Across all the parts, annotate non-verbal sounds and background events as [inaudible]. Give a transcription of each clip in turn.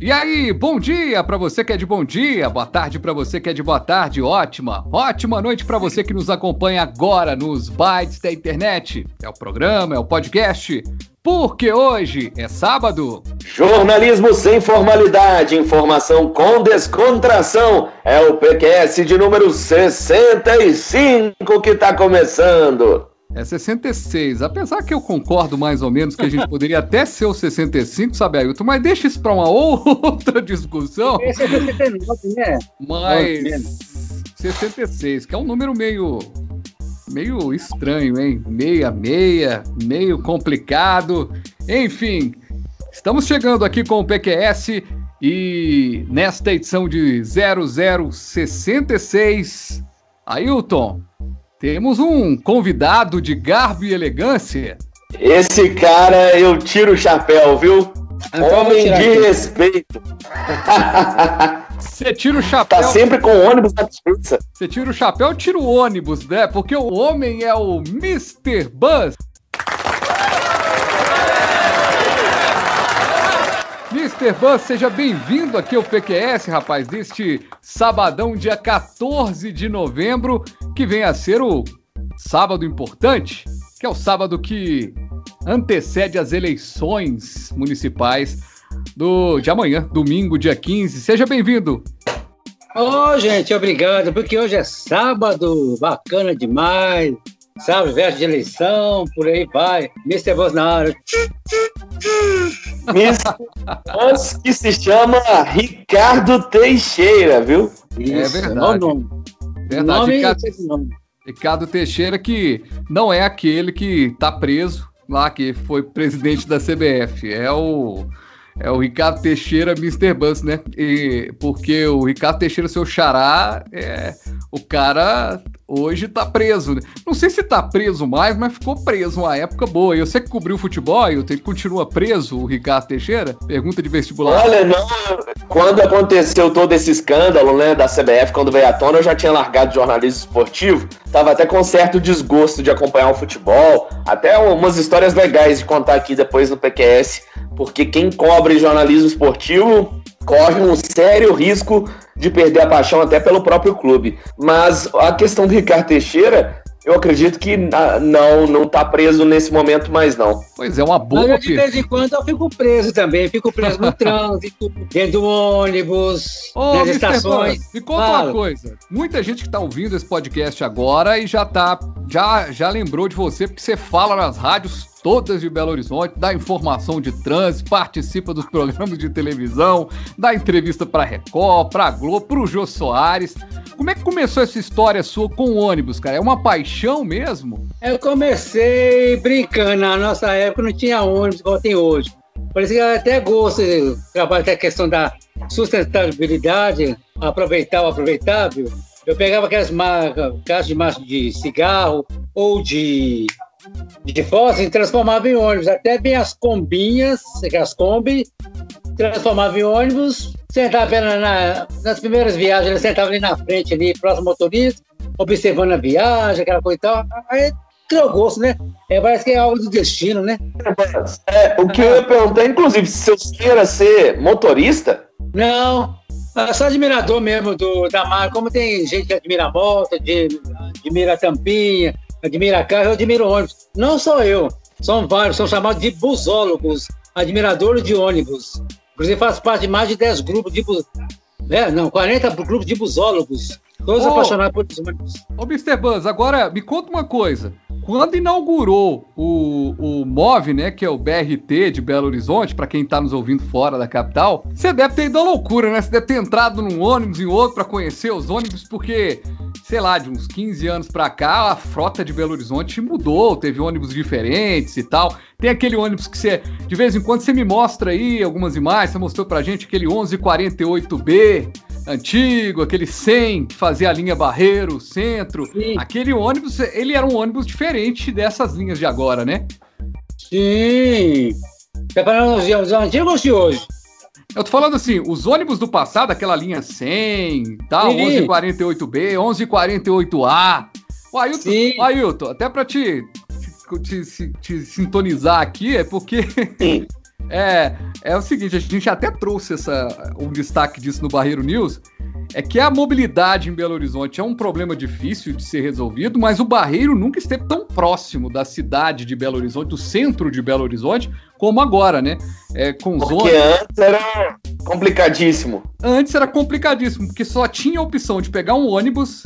E aí, bom dia para você que é de bom dia, boa tarde para você que é de boa tarde, ótima, ótima noite para você que nos acompanha agora nos bytes da internet. É o programa, é o podcast, porque hoje é sábado. Jornalismo sem formalidade, informação com descontração. É o PQS de número 65 que está começando. É 66. Apesar que eu concordo mais ou menos que a gente poderia até ser o 65, sabe, Ailton? Mas deixa isso para uma outra [laughs] discussão. Esse é 69, né? Mas 66, que é um número meio meio estranho, hein? Meia meia, meio complicado. Enfim, estamos chegando aqui com o PQS e nesta edição de 0066, Ailton, temos um convidado de garbo e elegância. Esse cara eu tiro o chapéu, viu? Então, Homem de aqui. respeito. [laughs] Você tira o chapéu. Tá sempre com o ônibus na dispensa. Você tira o chapéu, tira o ônibus, né? Porque o homem é o Mr. Buzz. Mr. Buzz, seja bem-vindo aqui ao PQS, rapaz, deste sabadão, dia 14 de novembro, que vem a ser o sábado importante, que é o sábado que antecede as eleições municipais do, de amanhã, domingo, dia 15. Seja bem-vindo. Ô, oh, gente, obrigado, porque hoje é sábado, bacana demais. Sábado, verso de eleição, por aí vai. Mr. Voz na área. Mr. que se chama Ricardo Teixeira, viu? Isso, é verdade. Nome. Verdade, nome Ricardo, Ricardo Teixeira que não é aquele que tá preso lá, que foi presidente da CBF. É o é o Ricardo Teixeira Mr. Bus, né? E, porque o Ricardo Teixeira, seu xará, é, o cara hoje tá preso. Né? Não sei se tá preso mais, mas ficou preso uma época boa. E você que cobriu futebol, eu tenho continua preso o Ricardo Teixeira? Pergunta de vestibular. Olha, não. Quando aconteceu todo esse escândalo, né, da CBF, quando veio à tona, eu já tinha largado jornalismo esportivo. Tava até com certo desgosto de acompanhar o futebol. Até umas histórias legais de contar aqui depois no PQS porque quem cobre jornalismo esportivo corre um sério risco de perder a paixão até pelo próprio clube. Mas a questão do Ricardo Teixeira, eu acredito que não não está preso nesse momento mais não. Pois é, uma boa. Mas de vez em quando eu fico preso também, fico preso no [laughs] trânsito, dentro do ônibus, Ô, nas estações. me conta Fala. uma coisa. Muita gente que está ouvindo esse podcast agora e já tá já já lembrou de você porque você fala nas rádios todas de Belo Horizonte, dá informação de trânsito, participa dos programas de televisão, dá entrevista para Record, para Globo, para o Jô Soares. Como é que começou essa história sua com o ônibus, cara? É uma paixão mesmo? Eu comecei brincando. Na nossa época não tinha ônibus igual tem hoje. Isso que até gosto de trabalhar até a questão da sustentabilidade, aproveitar o aproveitável. Eu pegava aquelas marcas, caixas de massa de cigarro ou de de fósforo e transformava em ônibus. Até bem as combinhas, as Kombi, transformava em ônibus, sentava na, na, nas primeiras viagens, ele sentava ali na frente, ali, próximo motorista, observando a viagem, aquela coisa e tal. Aí criou gosto, né? É, parece que é algo do destino, né? É, o que eu ia perguntar, inclusive, se seu sonho era ser motorista? Não, eu sou admirador mesmo do, da marca. Como tem gente que admira a moto, admira a tampinha, admira carro, eu admiro ônibus. Não só eu, são vários, são chamados de busólogos, admiradores de ônibus. Inclusive, faz parte de mais de 10 grupos de né? Não, 40 grupos de busólogos. Todos oh, apaixonados por ônibus. Ô, Mr. Buzz, agora me conta uma coisa. Quando inaugurou o, o MOV, né, que é o BRT de Belo Horizonte, para quem tá nos ouvindo fora da capital, você deve ter ido à loucura, né? Você deve ter entrado num ônibus e outro para conhecer os ônibus, porque sei lá, de uns 15 anos pra cá, a frota de Belo Horizonte mudou, teve ônibus diferentes e tal. Tem aquele ônibus que você, de vez em quando, você me mostra aí algumas imagens, você mostrou pra gente aquele 1148B antigo, aquele 100 que fazia a linha Barreiro, Centro. Sim. Aquele ônibus, ele era um ônibus diferente dessas linhas de agora, né? Sim. Separando os antigos ou de hoje? Eu tô falando assim, os ônibus do passado, aquela linha 100, tal, 1148B, 1148A. O Ailton, o Ailton até pra te, te, te, te, sintonizar aqui, é porque [laughs] É, é o seguinte, a gente até trouxe essa, um destaque disso no Barreiro News, é que a mobilidade em Belo Horizonte é um problema difícil de ser resolvido, mas o Barreiro nunca esteve tão próximo da cidade de Belo Horizonte, do centro de Belo Horizonte, como agora, né? É, com porque zonas... antes era complicadíssimo. Antes era complicadíssimo, porque só tinha a opção de pegar um ônibus,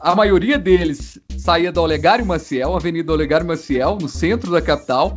a maioria deles saía da Olegário Maciel, Avenida Olegário Maciel, no centro da capital,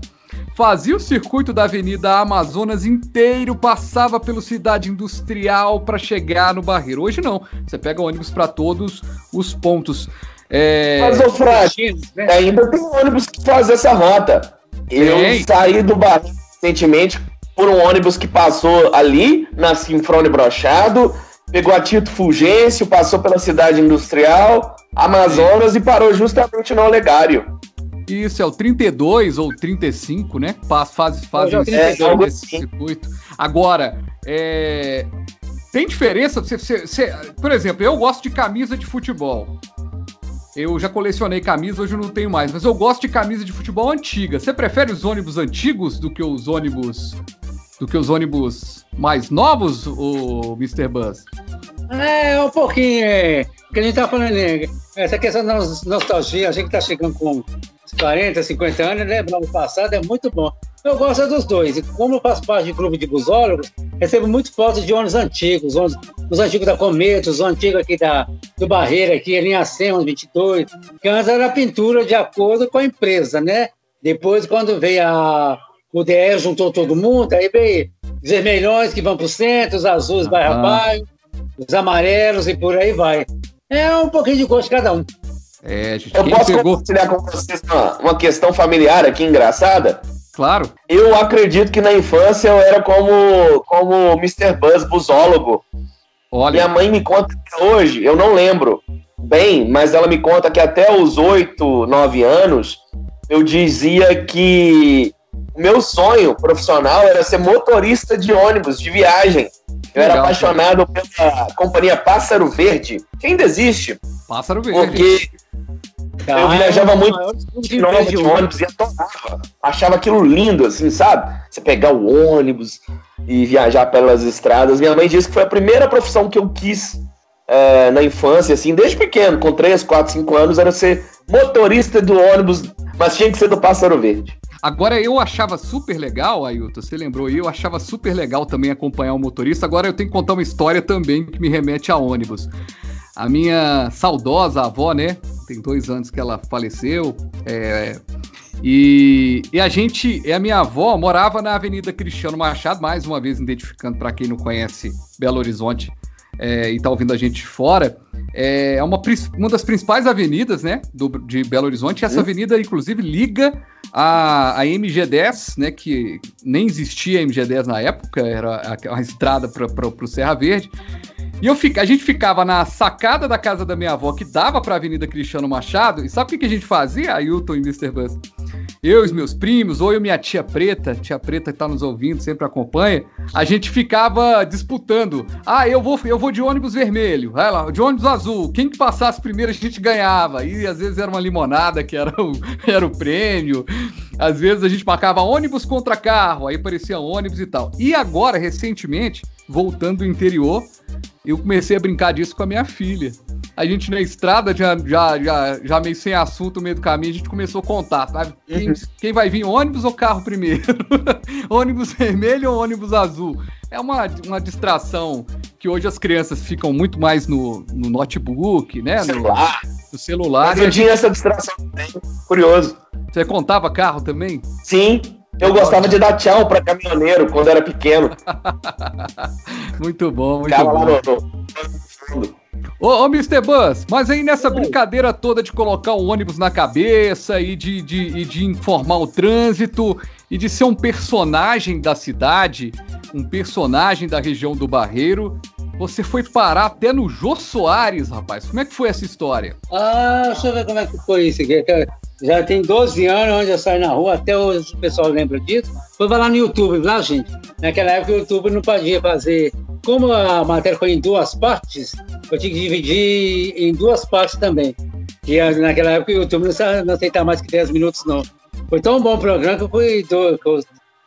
fazia o circuito da Avenida Amazonas inteiro, passava pela cidade industrial para chegar no Barreiro. Hoje não, você pega ônibus para todos os pontos. É... Mas, ô Fred, ainda tem ônibus que faz essa rota. Eu Ei. saí do Barreiro recentemente por um ônibus que passou ali, na Sinfrone Brochado, pegou a Tito Fulgêncio, passou pela cidade industrial, Amazonas e parou justamente no Olegário. Isso, é o 32 ou 35, né? Faz, faz, faz é, esse assim. circuito. Agora, é, tem diferença? Você, você, você, por exemplo, eu gosto de camisa de futebol. Eu já colecionei camisa, hoje eu não tenho mais, mas eu gosto de camisa de futebol antiga. Você prefere os ônibus antigos do que os ônibus do que os ônibus mais novos, o Mr. Buzz? É, um pouquinho, é. que a gente tá falando, né? essa questão da nostalgia, a gente tá chegando com 40, 50 anos, lembrando o passado, é muito bom. Eu gosto dos dois. E como eu faço parte de grupo de busólogos, recebo muito fotos de ônibus antigos, ônibus, os antigos da Cometa, os antigos aqui da, do Barreira, aqui, a linha 100, 22, que antes era pintura de acordo com a empresa, né? Depois, quando veio a, o DR, juntou todo mundo, aí veio os vermelhões que vão para o centro, os azuis vai a bairro, os amarelos e por aí vai. É um pouquinho de gosto de cada um. É, gente, eu posso pegou... compartilhar com vocês uma, uma questão familiar aqui engraçada? Claro. Eu acredito que na infância eu era como, como Mr. Buzz, busólogo. Olha. Minha mãe me conta que hoje, eu não lembro bem, mas ela me conta que até os 8, 9 anos, eu dizia que o meu sonho profissional era ser motorista de ônibus, de viagem. Eu Legal, era apaixonado cara. pela companhia Pássaro Verde, que ainda existe. Pássaro Verde. Porque eu viajava muito de de ônibus e adorava. Achava aquilo lindo, assim, sabe? Você pegar o ônibus e viajar pelas estradas. Minha mãe disse que foi a primeira profissão que eu quis é, na infância, assim, desde pequeno, com 3, 4, 5 anos, era ser motorista do ônibus, mas tinha que ser do Pássaro Verde. Agora eu achava super legal, Ailton, você lembrou aí, eu achava super legal também acompanhar o motorista. Agora eu tenho que contar uma história também que me remete a ônibus. A minha saudosa avó, né? Tem dois anos que ela faleceu. É, e, e, a gente, e a minha avó morava na Avenida Cristiano Machado, mais uma vez identificando para quem não conhece Belo Horizonte é, e está ouvindo a gente de fora. É, uma, uma das principais avenidas, né, do, de Belo Horizonte. Essa uhum. avenida, inclusive, liga a, a MG10, né, que nem existia a MG10 na época, era a, a estrada para o Serra Verde. E eu fica, a gente ficava na sacada da casa da minha avó, que dava para a Avenida Cristiano Machado, e sabe o que, a gente fazia, Ailton e Mr. Buzz? Eu e os meus primos, ou eu e minha tia Preta, tia Preta que tá nos ouvindo, sempre acompanha, a gente ficava disputando. Ah, eu vou, eu vou de ônibus vermelho, vai lá, de ônibus azul. Quem que passasse primeiro a gente ganhava. E às vezes era uma limonada que era o, [laughs] era o prêmio. Às vezes a gente marcava ônibus contra carro, aí aparecia ônibus e tal. E agora, recentemente, voltando do interior, eu comecei a brincar disso com a minha filha. A gente na estrada, já, já, já, já meio sem assunto no meio do caminho, a gente começou a contar, sabe? Quem, uhum. quem vai vir, ônibus ou carro primeiro? [laughs] ônibus vermelho ou ônibus azul? É uma, uma distração que hoje as crianças ficam muito mais no, no notebook, né? Celular. No, no celular. Mas eu tinha essa distração também, curioso. Você contava carro também? Sim, eu gostava de dar tchau para caminhoneiro quando era pequeno. [laughs] muito bom, muito Ficava bom. Lá no, no... Ô, ô Mr. Buzz, mas aí nessa brincadeira toda de colocar o ônibus na cabeça e de, de, e de informar o trânsito e de ser um personagem da cidade, um personagem da região do Barreiro, você foi parar até no Jô Soares, rapaz. Como é que foi essa história? Ah, deixa eu ver como é que foi isso aqui. Já tem 12 anos onde eu saio na rua, até hoje o pessoal lembra disso. Foi lá no YouTube, lá, gente. Naquela época o YouTube não podia fazer. Como a matéria foi em duas partes, eu tinha que dividir em duas partes também. E naquela época o YouTube não aceitava mais que 10 minutos, não. Foi tão bom o programa que eu fui do,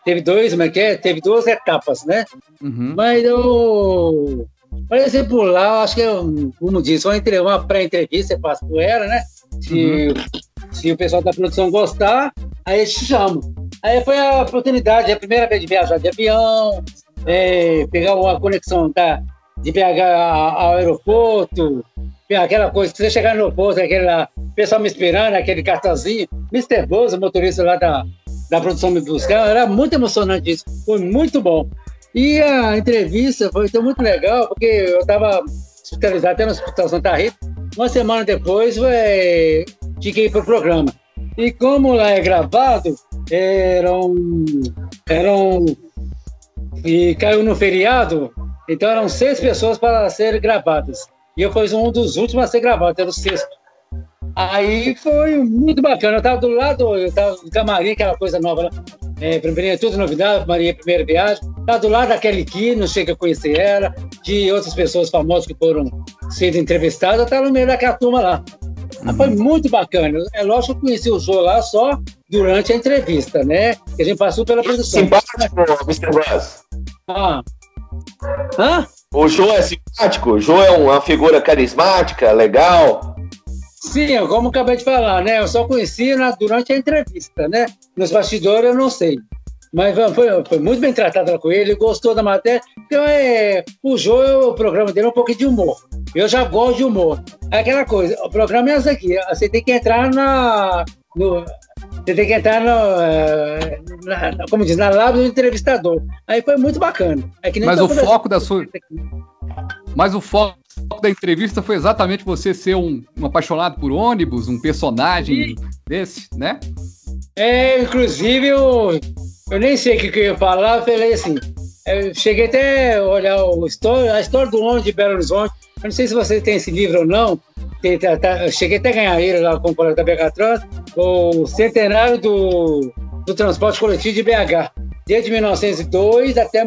teve dois, como é que é? Teve duas etapas, né? Uhum. Mas eu, por exemplo, lá, acho que, eu, como disse, uma, pré-entrevista, você passa por ela, né? Se, uhum. se o pessoal da produção gostar, aí eles te chamam. Aí foi a oportunidade, a primeira vez de viajar de avião, é, pegar uma conexão da, de BH ao aeroporto, aquela coisa, você chegar no aeroporto, aquele lá, pessoal me esperando, aquele cartãozinho, Mr. Buzz, o motorista lá da, da produção me buscar, era muito emocionante isso, foi muito bom. E a entrevista foi então, muito legal, porque eu estava hospitalizado até no Hospital Santa Rita, uma semana depois é, fiquei para o programa. E como lá é gravado, eram, eram e caiu no feriado, então eram seis pessoas para serem gravadas. E eu fui um dos últimos a ser gravado, era o sexto. Aí foi muito bacana. Eu estava do lado, eu estava no camarim, aquela coisa nova, né? É, primeira, tudo novidade, Maria, primeira viagem. Estava do lado da Kelly Key, não chega a conhecer ela, de outras pessoas famosas que foram sendo entrevistadas. Eu estava no meio daquela turma lá. Uhum. Foi muito bacana. É lógico que eu conheci o Jô lá só durante a entrevista, né? Que a gente passou pela produção. Simpático, Mr. Buzz. Ah. Hã? O Jô é simpático? O Jô é uma figura carismática, legal? Sim, como acabei de falar, né? Eu só conheci na, durante a entrevista, né? Nos bastidores eu não sei. Mas foi, foi muito bem tratado com ele, gostou da matéria. Então, é, o Jô, o programa dele é um pouco de humor. Eu já gosto de humor. É aquela coisa, o programa é esse aqui. Você tem que entrar na. No, você tem que entrar no, eh, na, como diz, na lábia do entrevistador. Aí foi muito bacana. É Mas o foco da sua. Mas o foco da entrevista foi exatamente você ser um, um apaixonado por ônibus, um personagem e... desse, né? É, inclusive eu, eu nem sei o que, que eu ia falar, eu falei assim. Eu cheguei até a olhar o história, a história do ônibus de Belo Horizonte. Eu não sei se você tem esse livro ou não, tá, tá, cheguei até a ganhar ele lá com o colega da BH Trans, o centenário do, do transporte coletivo de BH, desde 1902 até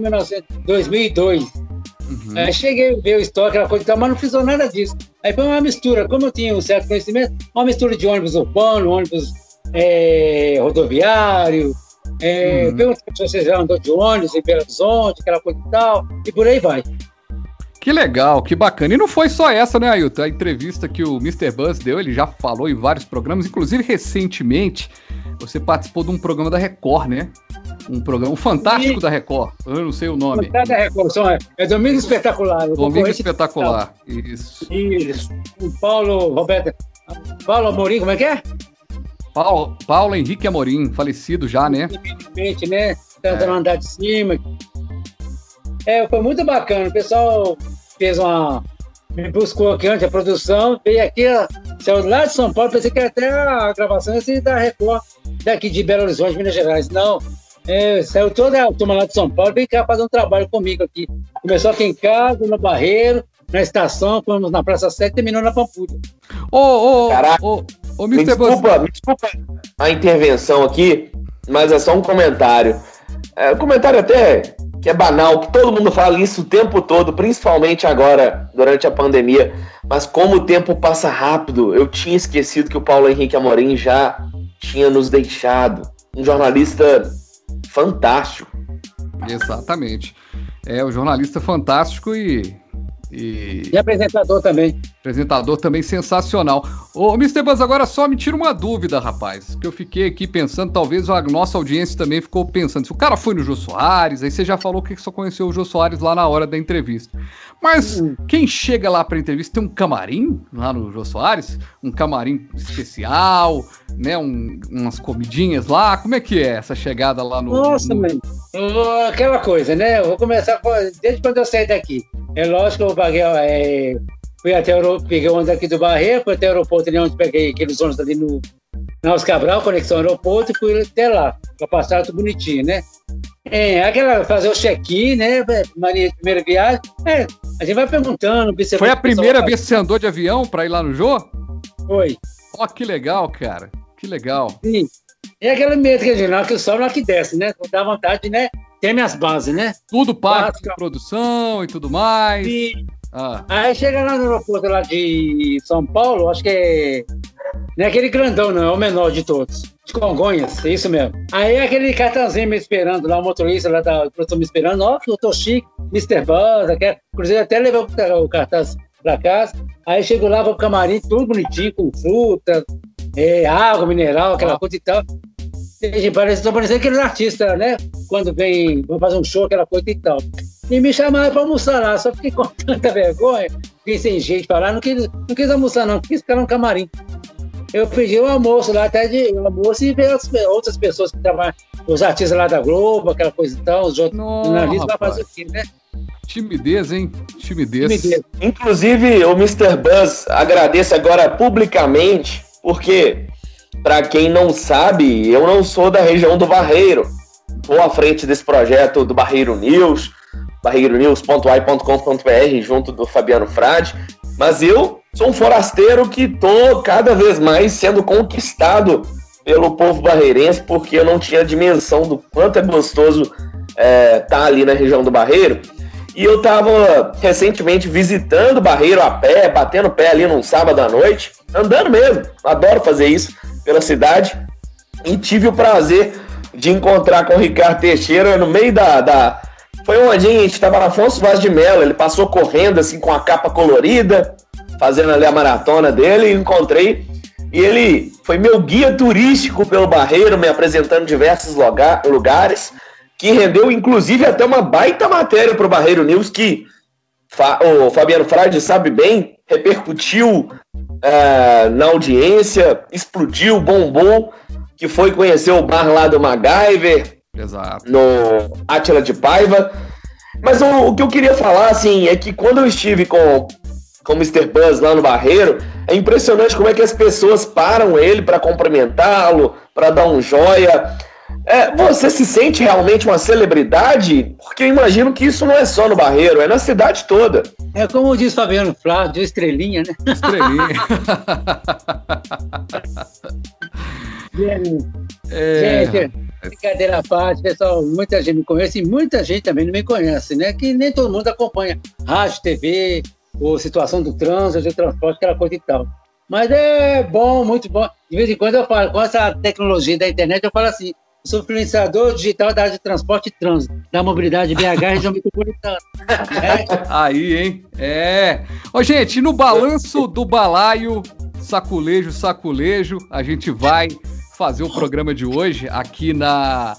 2002. Uhum. Aí cheguei a ver o estoque, aquela coisa e tal, mas não fiz nada disso. Aí foi uma mistura, como eu tinha um certo conhecimento, uma mistura de ônibus urbano, ônibus é, rodoviário, é, uhum. perguntei se você já andou de ônibus em Belo Horizonte, aquela coisa e tal, e por aí vai. Que legal, que bacana. E não foi só essa, né, Ailton? A entrevista que o Mr. Buzz deu, ele já falou em vários programas, inclusive recentemente você participou de um programa da Record, né? Um programa um fantástico e... da Record. Eu não sei o nome. Fantástico da Record, é Domingo Espetacular. Domingo Espetacular, isso. Isso. O Paulo Roberto. Paulo Amorim, como é que é? Paulo, Paulo Henrique Amorim, falecido já, né? Infelizmente, né? Tanto é. andar de cima. É, foi muito bacana. O pessoal fez uma. Me buscou aqui antes a produção, veio aqui, saiu lá de São Paulo, pensei que até a gravação ia da Record, daqui de Belo Horizonte, Minas Gerais. Não, é, saiu toda a turma lá de São Paulo, veio cá fazer um trabalho comigo aqui. Começou aqui em casa, no Barreiro, na estação, fomos na Praça 7 terminou na Pampulha. Ô, ô, ô, ô, me desculpa, me desculpa a intervenção aqui, mas é só um comentário. É, um comentário até que é banal, que todo mundo fala isso o tempo todo, principalmente agora, durante a pandemia. Mas como o tempo passa rápido, eu tinha esquecido que o Paulo Henrique Amorim já tinha nos deixado. Um jornalista fantástico. Exatamente. É, o um jornalista fantástico e e... e, apresentador também. Apresentador também sensacional. Ô, Mr. Buzz, agora só me tira uma dúvida, rapaz. Que eu fiquei aqui pensando, talvez a nossa audiência também ficou pensando. Se o cara foi no Jô Soares, aí você já falou que só conheceu o Jô Soares lá na hora da entrevista. Mas quem chega lá pra entrevista tem um camarim lá no Jô Soares? Um camarim especial, né? Um, umas comidinhas lá. Como é que é essa chegada lá no. Nossa, no... mano. Aquela coisa, né? Eu vou começar desde quando eu saí daqui. É lógico que eu paguei, é, fui até peguei ônibus aqui do Barreiro, fui até o aeroporto ali onde peguei aqueles ônibus ali no Naus Cabral, conexão aeroporto, e fui até lá, para passar tudo bonitinho, né? É, aquela, fazer o check-in, né? Maria, primeira viagem. É, a gente vai perguntando. Foi a primeira vez que você andou de avião para ir lá no Jô? Foi. Ó, oh, que legal, cara. Que legal. Sim. É aquele medo que a gente, não, que sobe, não que desce, né? Dá vontade, né? tem minhas bases, né? Tudo parte de produção e tudo mais. E... Ah. Aí chega lá no aeroporto lá de São Paulo, acho que é. Não é aquele grandão, não, é o menor de todos. de Congonhas, é isso mesmo. Aí aquele cartãozinho me esperando lá, o motorista lá da produção me esperando, ó, eu tô chique, Mr. Buzz, aquela, inclusive até levou o cartaz pra casa. Aí chego lá, vou pro camarim, tudo bonitinho, com fruta, é, água, mineral, aquela coisa e tal. E parece, tô parecendo aqueles artistas, né? Quando vem, vão fazer um show, aquela coisa e tal. E me chamaram para almoçar lá, só fiquei [laughs] com tanta vergonha, fiquei sem jeito para lá, não quis, não quis almoçar não, quis ficar no camarim. Eu pedi um almoço lá, até de um almoço e ver as outras pessoas que trabalham, os artistas lá da Globo, aquela coisa e tal, os jornalistas para fazer o quê, né? Timidez, hein? Timidez. Timidez. Inclusive, o Mr. Buzz agradece agora publicamente, porque, para quem não sabe, eu não sou da região do Barreiro. Estou à frente desse projeto do Barreiro News, barreironews.ai.com.br, junto do Fabiano Frade. Mas eu sou um forasteiro que estou cada vez mais sendo conquistado pelo povo barreirense, porque eu não tinha dimensão do quanto é gostoso é, tá ali na região do Barreiro. E eu estava recentemente visitando o Barreiro a pé, batendo pé ali num sábado à noite, andando mesmo. Adoro fazer isso pela cidade. E tive o prazer de encontrar com o Ricardo Teixeira no meio da. da... Foi dia, a gente estava Afonso Vaz de Mello, ele passou correndo assim com a capa colorida, fazendo ali a maratona dele, e encontrei. E ele foi meu guia turístico pelo Barreiro, me apresentando diversos lugares que rendeu inclusive até uma baita matéria para o Barreiro News, que o Fabiano Frade sabe bem, repercutiu uh, na audiência, explodiu, bombou, que foi conhecer o bar lá do MacGyver, Exato. no Átila de Paiva. Mas o, o, que eu queria falar, assim, é que quando eu estive com, com o Mr. Buzz lá no Barreiro, é impressionante como é que as pessoas param ele para cumprimentá-lo, para dar um joia. É, você se sente realmente uma celebridade? Porque eu imagino que isso não é só no Barreiro, é na cidade toda. É como diz Fabiano Flávio, estrelinha, né? Estrelinha. [laughs] é... Gente, brincadeira à parte, pessoal, muita gente me conhece e muita gente também não me conhece, né? Que nem todo mundo acompanha rádio, TV, ou situação do trânsito, do transporte, aquela coisa e tal. Mas é bom, muito bom. De vez em quando eu falo, com essa tecnologia da internet, eu falo assim, sou influenciador digital da área de transporte e trânsito, da mobilidade BH região metropolitana. É. Aí, hein? É. Ô, gente, no balanço do balaio, saculejo, saculejo, a gente vai fazer o programa de hoje aqui na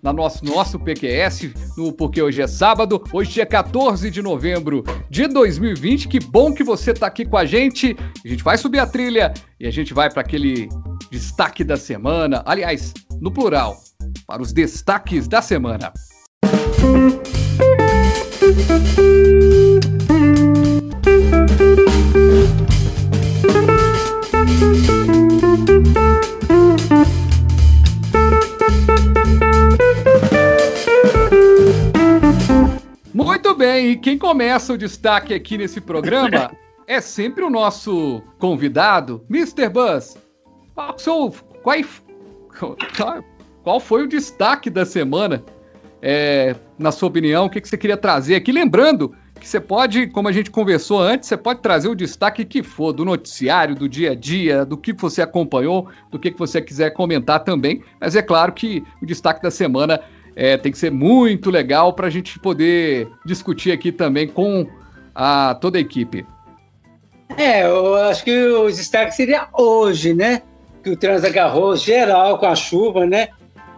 na nosso, nosso PQS, no Porque Hoje é Sábado. Hoje é 14 de novembro de 2020. Que bom que você está aqui com a gente. A gente vai subir a trilha e a gente vai para aquele destaque da semana. Aliás, no plural, para os destaques da semana. Muito bem, e quem começa o destaque aqui nesse programa [laughs] é sempre o nosso convidado, Mr. Buzz. Qual, qual, qual foi o destaque da semana? É, na sua opinião, o que, que você queria trazer aqui? Lembrando que você pode, como a gente conversou antes, você pode trazer o destaque que for do noticiário, do dia a dia, do que você acompanhou, do que, que você quiser comentar também. Mas é claro que o destaque da semana é, tem que ser muito legal para a gente poder discutir aqui também com a, toda a equipe. É, eu acho que o destaque seria hoje, né? Que o trânsito agarrou geral com a chuva, né?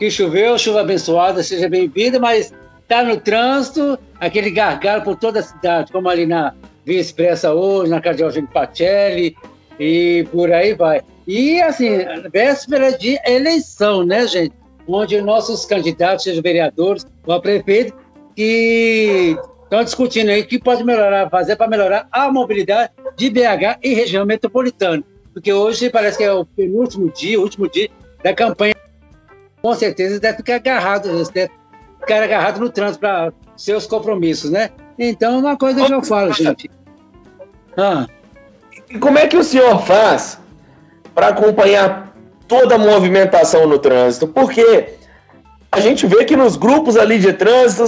que choveu, chuva abençoada, seja bem-vinda, mas está no trânsito, aquele gargalo por toda a cidade, como ali na Via Expressa hoje, na Cardeal Eugênio Pacelli, e por aí vai. E, assim, véspera de eleição, né, gente? Onde nossos candidatos, sejam vereadores ou a prefeito, que estão discutindo aí o que pode melhorar, fazer para melhorar a mobilidade de BH e região metropolitana. Porque hoje parece que é o penúltimo dia, o último dia da campanha com certeza deve ficar agarrado, deve ficar agarrado no trânsito para seus compromissos, né? Então, uma coisa que eu falo, gente. Ah. E como é que o senhor faz para acompanhar toda a movimentação no trânsito? Porque a gente vê que nos grupos ali de trânsito,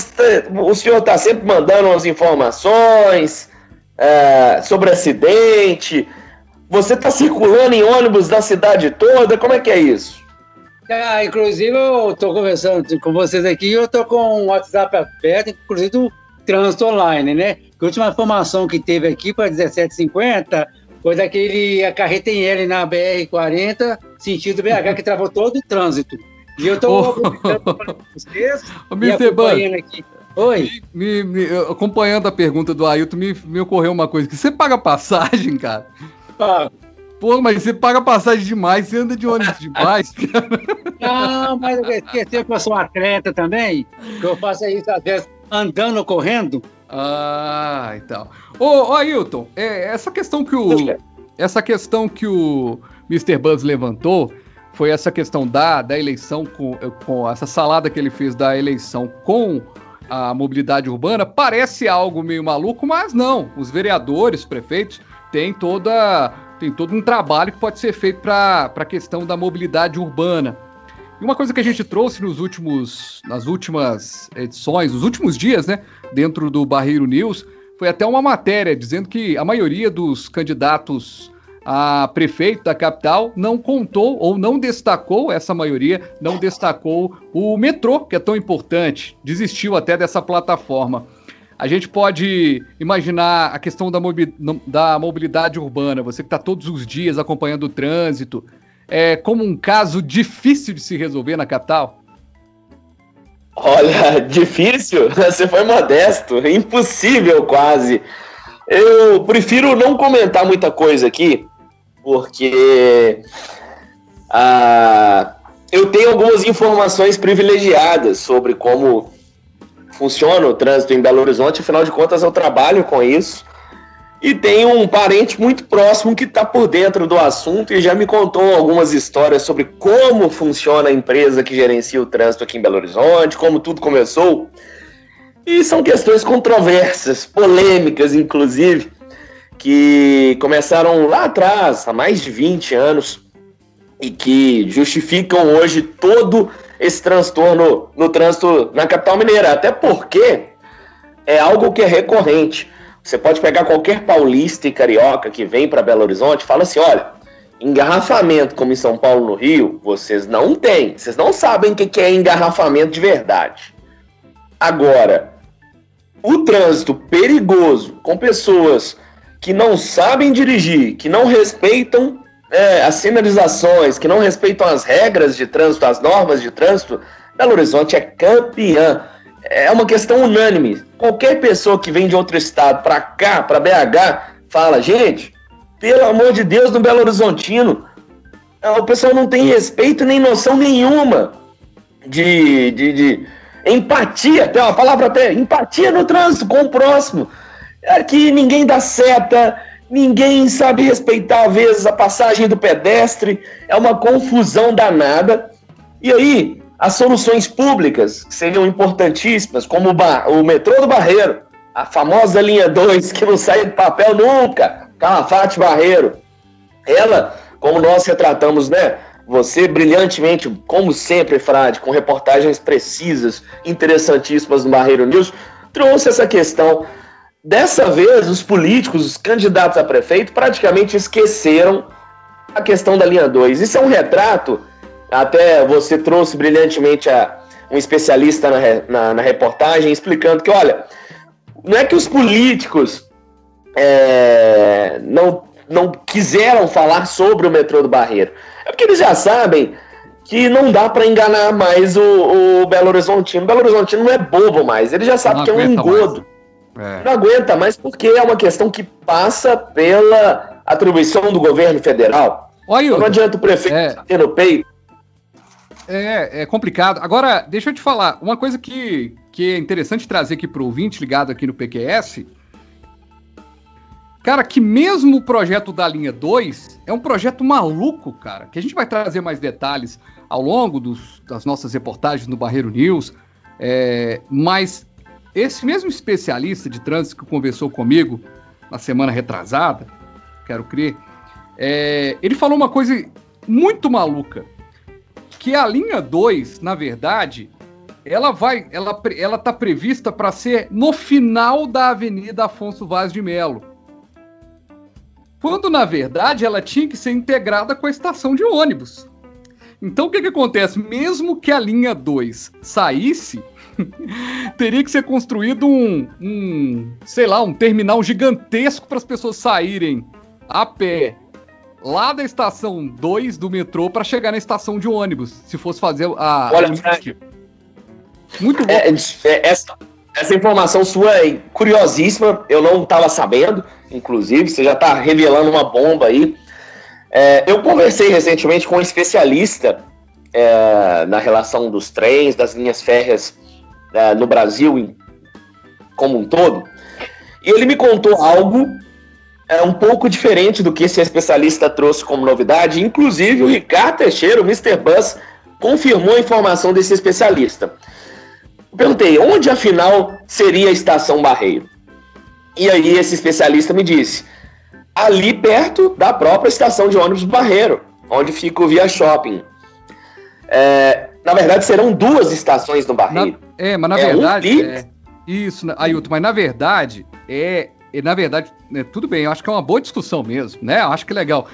o senhor está sempre mandando as informações é, sobre acidente. Você está circulando em ônibus da cidade toda? Como é que é isso? Ah, inclusive, eu estou conversando com vocês aqui, eu estou com o WhatsApp aberto, inclusive do trânsito online, né? A última informação que teve aqui para 1750 foi daquele a carreta em L na BR-40, sentido BH, que travou todo o trânsito. E eu estou oh. [laughs] vocês acompanhando aqui. Oi? Me, me, acompanhando a pergunta do Ailton, me, me ocorreu uma coisa. Você paga passagem, cara? Pago. Pô, mas você paga passagem demais, você anda de ônibus demais, [laughs] cara. Não, mas esqueceu que eu sou atleta também, que eu faço isso às vezes andando, correndo. Ah, então. Ô, ô Ailton, é, essa questão que o. Essa questão que o Mr. Buzz levantou foi essa questão da, da eleição com, com essa salada que ele fez da eleição com a mobilidade urbana. Parece algo meio maluco, mas não. Os vereadores, os prefeitos, têm toda tem todo um trabalho que pode ser feito para a questão da mobilidade urbana. E uma coisa que a gente trouxe nos últimos, nas últimas edições, nos últimos dias, né, dentro do Barreiro News, foi até uma matéria dizendo que a maioria dos candidatos a prefeito da capital não contou ou não destacou, essa maioria não destacou o metrô, que é tão importante, desistiu até dessa plataforma. A gente pode imaginar a questão da, da mobilidade urbana, você que está todos os dias acompanhando o trânsito, é, como um caso difícil de se resolver na capital? Olha, [laughs] difícil? [laughs] Você foi modesto, impossível quase. Eu prefiro não comentar muita coisa aqui, porque ah, eu tenho algumas informações privilegiadas sobre como funciona o trânsito em Belo Horizonte, afinal de contas eu trabalho com isso. E tenho um parente muito próximo que está por dentro do assunto e já me contou algumas histórias sobre como funciona a empresa que gerencia o trânsito aqui em Belo Horizonte, como tudo começou. E são questões controversas, polêmicas, inclusive, que começaram lá atrás, há mais de 20 anos, e que justificam hoje todo esse transtorno no trânsito na capital mineira. Até porque é algo que é recorrente. Você pode pegar qualquer paulista e carioca que vem para Belo Horizonte fala assim: olha, engarrafamento como em São Paulo no Rio, vocês não têm. Vocês não sabem o que é engarrafamento de verdade. Agora, o trânsito perigoso com pessoas que não sabem dirigir, que não respeitam é, as sinalizações, que não respeitam as regras de trânsito, as normas de trânsito, Belo Horizonte é campeã. É uma questão unânime. Qualquer pessoa que vem de outro estado para cá, para BH, fala, gente, pelo amor de Deus, no Belo Horizontino, é, o pessoal não tem respeito nem noção nenhuma de, de, de empatia, tem uma palavra até, empatia no trânsito com o próximo. Aqui ninguém dá seta, ninguém sabe respeitar, às vezes, a passagem do pedestre, é uma confusão danada. E aí, as soluções públicas seriam importantíssimas, como o, o metrô do Barreiro, a famosa linha 2, que não sai do papel nunca, Calafate Barreiro. Ela, como nós retratamos, né? Você brilhantemente, como sempre, Frade, com reportagens precisas, interessantíssimas no Barreiro News, trouxe essa questão Dessa vez, os políticos, os candidatos a prefeito, praticamente esqueceram a questão da linha 2. Isso é um retrato, até você trouxe brilhantemente a, um especialista na, na, na, reportagem explicando que, olha, não é que os políticos é, não, não quiseram falar sobre o metrô do Barreiro, é porque eles já sabem que não dá para enganar mais o, o Belo Horizontino. O Belo Horizontino não é bobo mais, ele já sabe não que é um engodo. É. Não aguenta mais porque é uma questão que passa pela atribuição do governo federal. Olha, não adianta o prefeito é, ter no peito. É, é complicado. Agora, deixa eu te falar, uma coisa que, que é interessante trazer aqui para o ouvinte ligado aqui no PQS. Cara, que mesmo o projeto da linha 2 é um projeto maluco, cara, que a gente vai trazer mais detalhes ao longo dos, das nossas reportagens no Barreiro News. É, mas esse mesmo especialista de trânsito que conversou comigo na semana retrasada, quero crer, é, ele falou uma coisa muito maluca, que a linha 2, na verdade, ela vai, ela, ela tá prevista para ser no final da Avenida Afonso Vaz de Melo. Quando na verdade ela tinha que ser integrada com a estação de ônibus. Então o que, que acontece? Mesmo que a linha 2 saísse, [laughs] teria que ser construído um, um, sei lá, um terminal gigantesco para as pessoas saírem a pé lá da estação 2 do metrô para chegar na estação de ônibus, se fosse fazer a. Olha, a... muito bom. É, é, essa, essa informação sua é curiosíssima, eu não estava sabendo, inclusive, você já está revelando uma bomba aí. É, eu conversei recentemente com um especialista é, na relação dos trens, das linhas férreas é, no Brasil como um todo, e ele me contou algo é, um pouco diferente do que esse especialista trouxe como novidade. Inclusive, o Ricardo Teixeira, o Mr. Buzz, confirmou a informação desse especialista. Eu perguntei, onde afinal seria a estação Barreiro? E aí esse especialista me disse, ali perto da própria estação de ônibus Barreiro, onde fica o Via Shopping. É, na verdade, serão duas estações no Barreiro. Na, é, mas na é verdade. Um é, isso, Ailton, mas na verdade, é. Na verdade, é, tudo bem, eu acho que é uma boa discussão mesmo, né? Eu acho que é legal.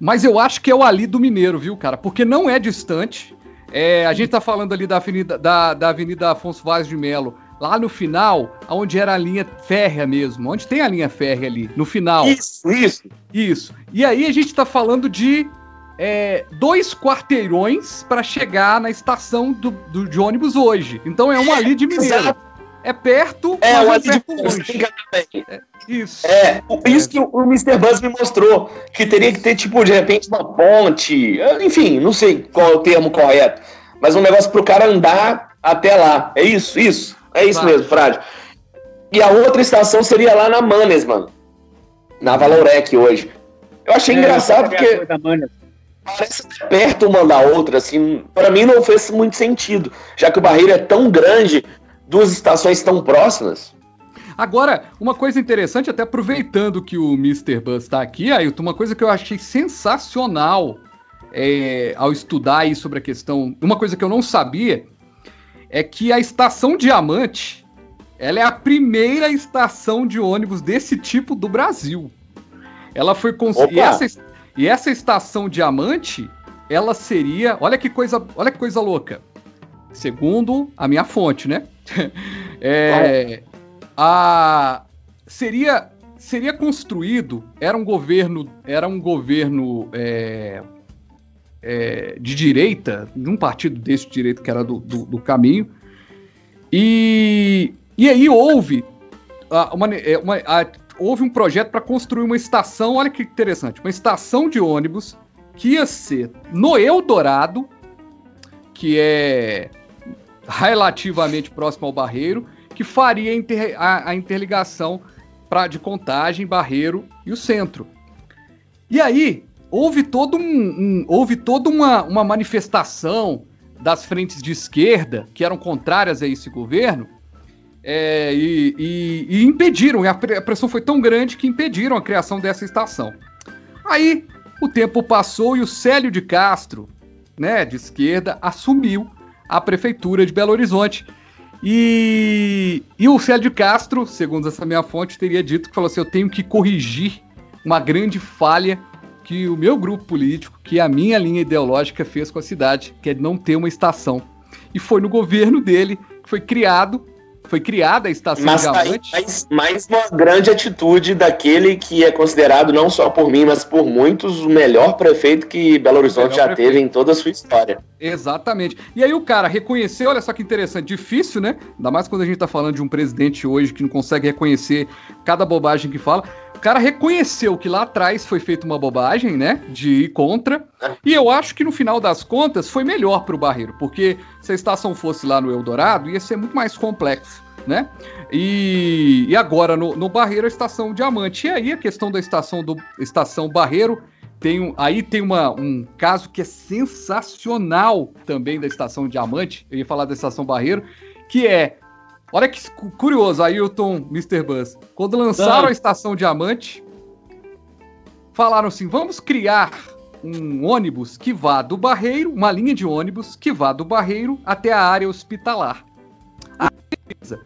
Mas eu acho que é o ali do Mineiro, viu, cara? Porque não é distante. É, a gente tá falando ali da Avenida, da, da Avenida Afonso Vaz de Melo, lá no final, onde era a linha férrea mesmo, onde tem a linha férrea ali, no final. Isso, isso. Isso. E aí a gente tá falando de é, dois quarteirões para chegar na estação do, do, de ônibus hoje. Então é um ali de Mineiro. Exato. É perto, é, mas um é perto de longe. É, isso. É, isso que o Mr. Buzz me mostrou, que teria que ter, tipo, de repente, uma ponte, enfim, não sei qual é o termo correto, mas um negócio pro cara andar até lá. É isso, isso. É isso mesmo, Frade. E a outra estação seria lá na Manes, mano. Na Valorec hoje. Eu achei é, engraçado porque parece perto uma da outra, assim. Para mim não fez muito sentido, já que o Barreiro é tão grande, duas estações tão próximas. Agora, uma coisa interessante, até aproveitando que o Mr. Buzz está aqui, Ailton, uma coisa que eu achei sensacional é, ao estudar aí sobre a questão, uma coisa que eu não sabia, é que a estação Diamante, ela é a primeira estação de ônibus desse tipo do Brasil. Ela foi construída. E essa, e essa estação Diamante, ela seria. Olha que coisa, olha que coisa louca. Segundo a minha fonte, né? [laughs] é, a, seria, seria construído. Era um governo. Era um governo. É, é, de direita, de um partido desse de direita que era do, do, do caminho. E, e aí houve uma, é, uma, a, houve um projeto para construir uma estação, olha que interessante, uma estação de ônibus que ia ser no Eldorado, que é relativamente próximo ao Barreiro, que faria inter, a, a, interligação pra, de Contagem, Barreiro e o centro. E aí houve todo um, um houve toda uma, uma manifestação das frentes de esquerda que eram contrárias a esse governo é, e, e, e, impediram, a pressão foi tão grande que impediram a criação dessa estação. Aí o tempo passou e o Célio de Castro, né, de esquerda, assumiu a prefeitura de Belo Horizonte. E, e o Célio de Castro, segundo essa minha fonte, teria dito que falou assim: eu tenho que corrigir uma grande falha que o meu grupo político, que a minha linha ideológica fez com a cidade, que é não ter uma estação. E foi no governo dele que foi criado foi criada a estação mas, Diamante. Mas, mais uma grande atitude daquele que é considerado não só por mim, mas por muitos o melhor prefeito que Belo Horizonte já prefeito. teve em toda a sua história. Exatamente. E aí o cara reconheceu, olha só que interessante, difícil, né? Ainda mais quando a gente tá falando de um presidente hoje que não consegue reconhecer cada bobagem que fala cara reconheceu que lá atrás foi feita uma bobagem, né? De ir contra. É. E eu acho que no final das contas foi melhor para o Barreiro, porque se a estação fosse lá no Eldorado, ia ser muito mais complexo, né? E, e agora no, no Barreiro a estação Diamante. E aí a questão da estação do estação Barreiro tem um, aí tem uma, um caso que é sensacional também da estação Diamante. Eu ia falar da estação Barreiro, que é Olha que curioso, Ailton, Mr. Buzz. Quando lançaram a Estação Diamante, falaram assim: vamos criar um ônibus que vá do Barreiro, uma linha de ônibus que vá do Barreiro até a área hospitalar. Ah, beleza.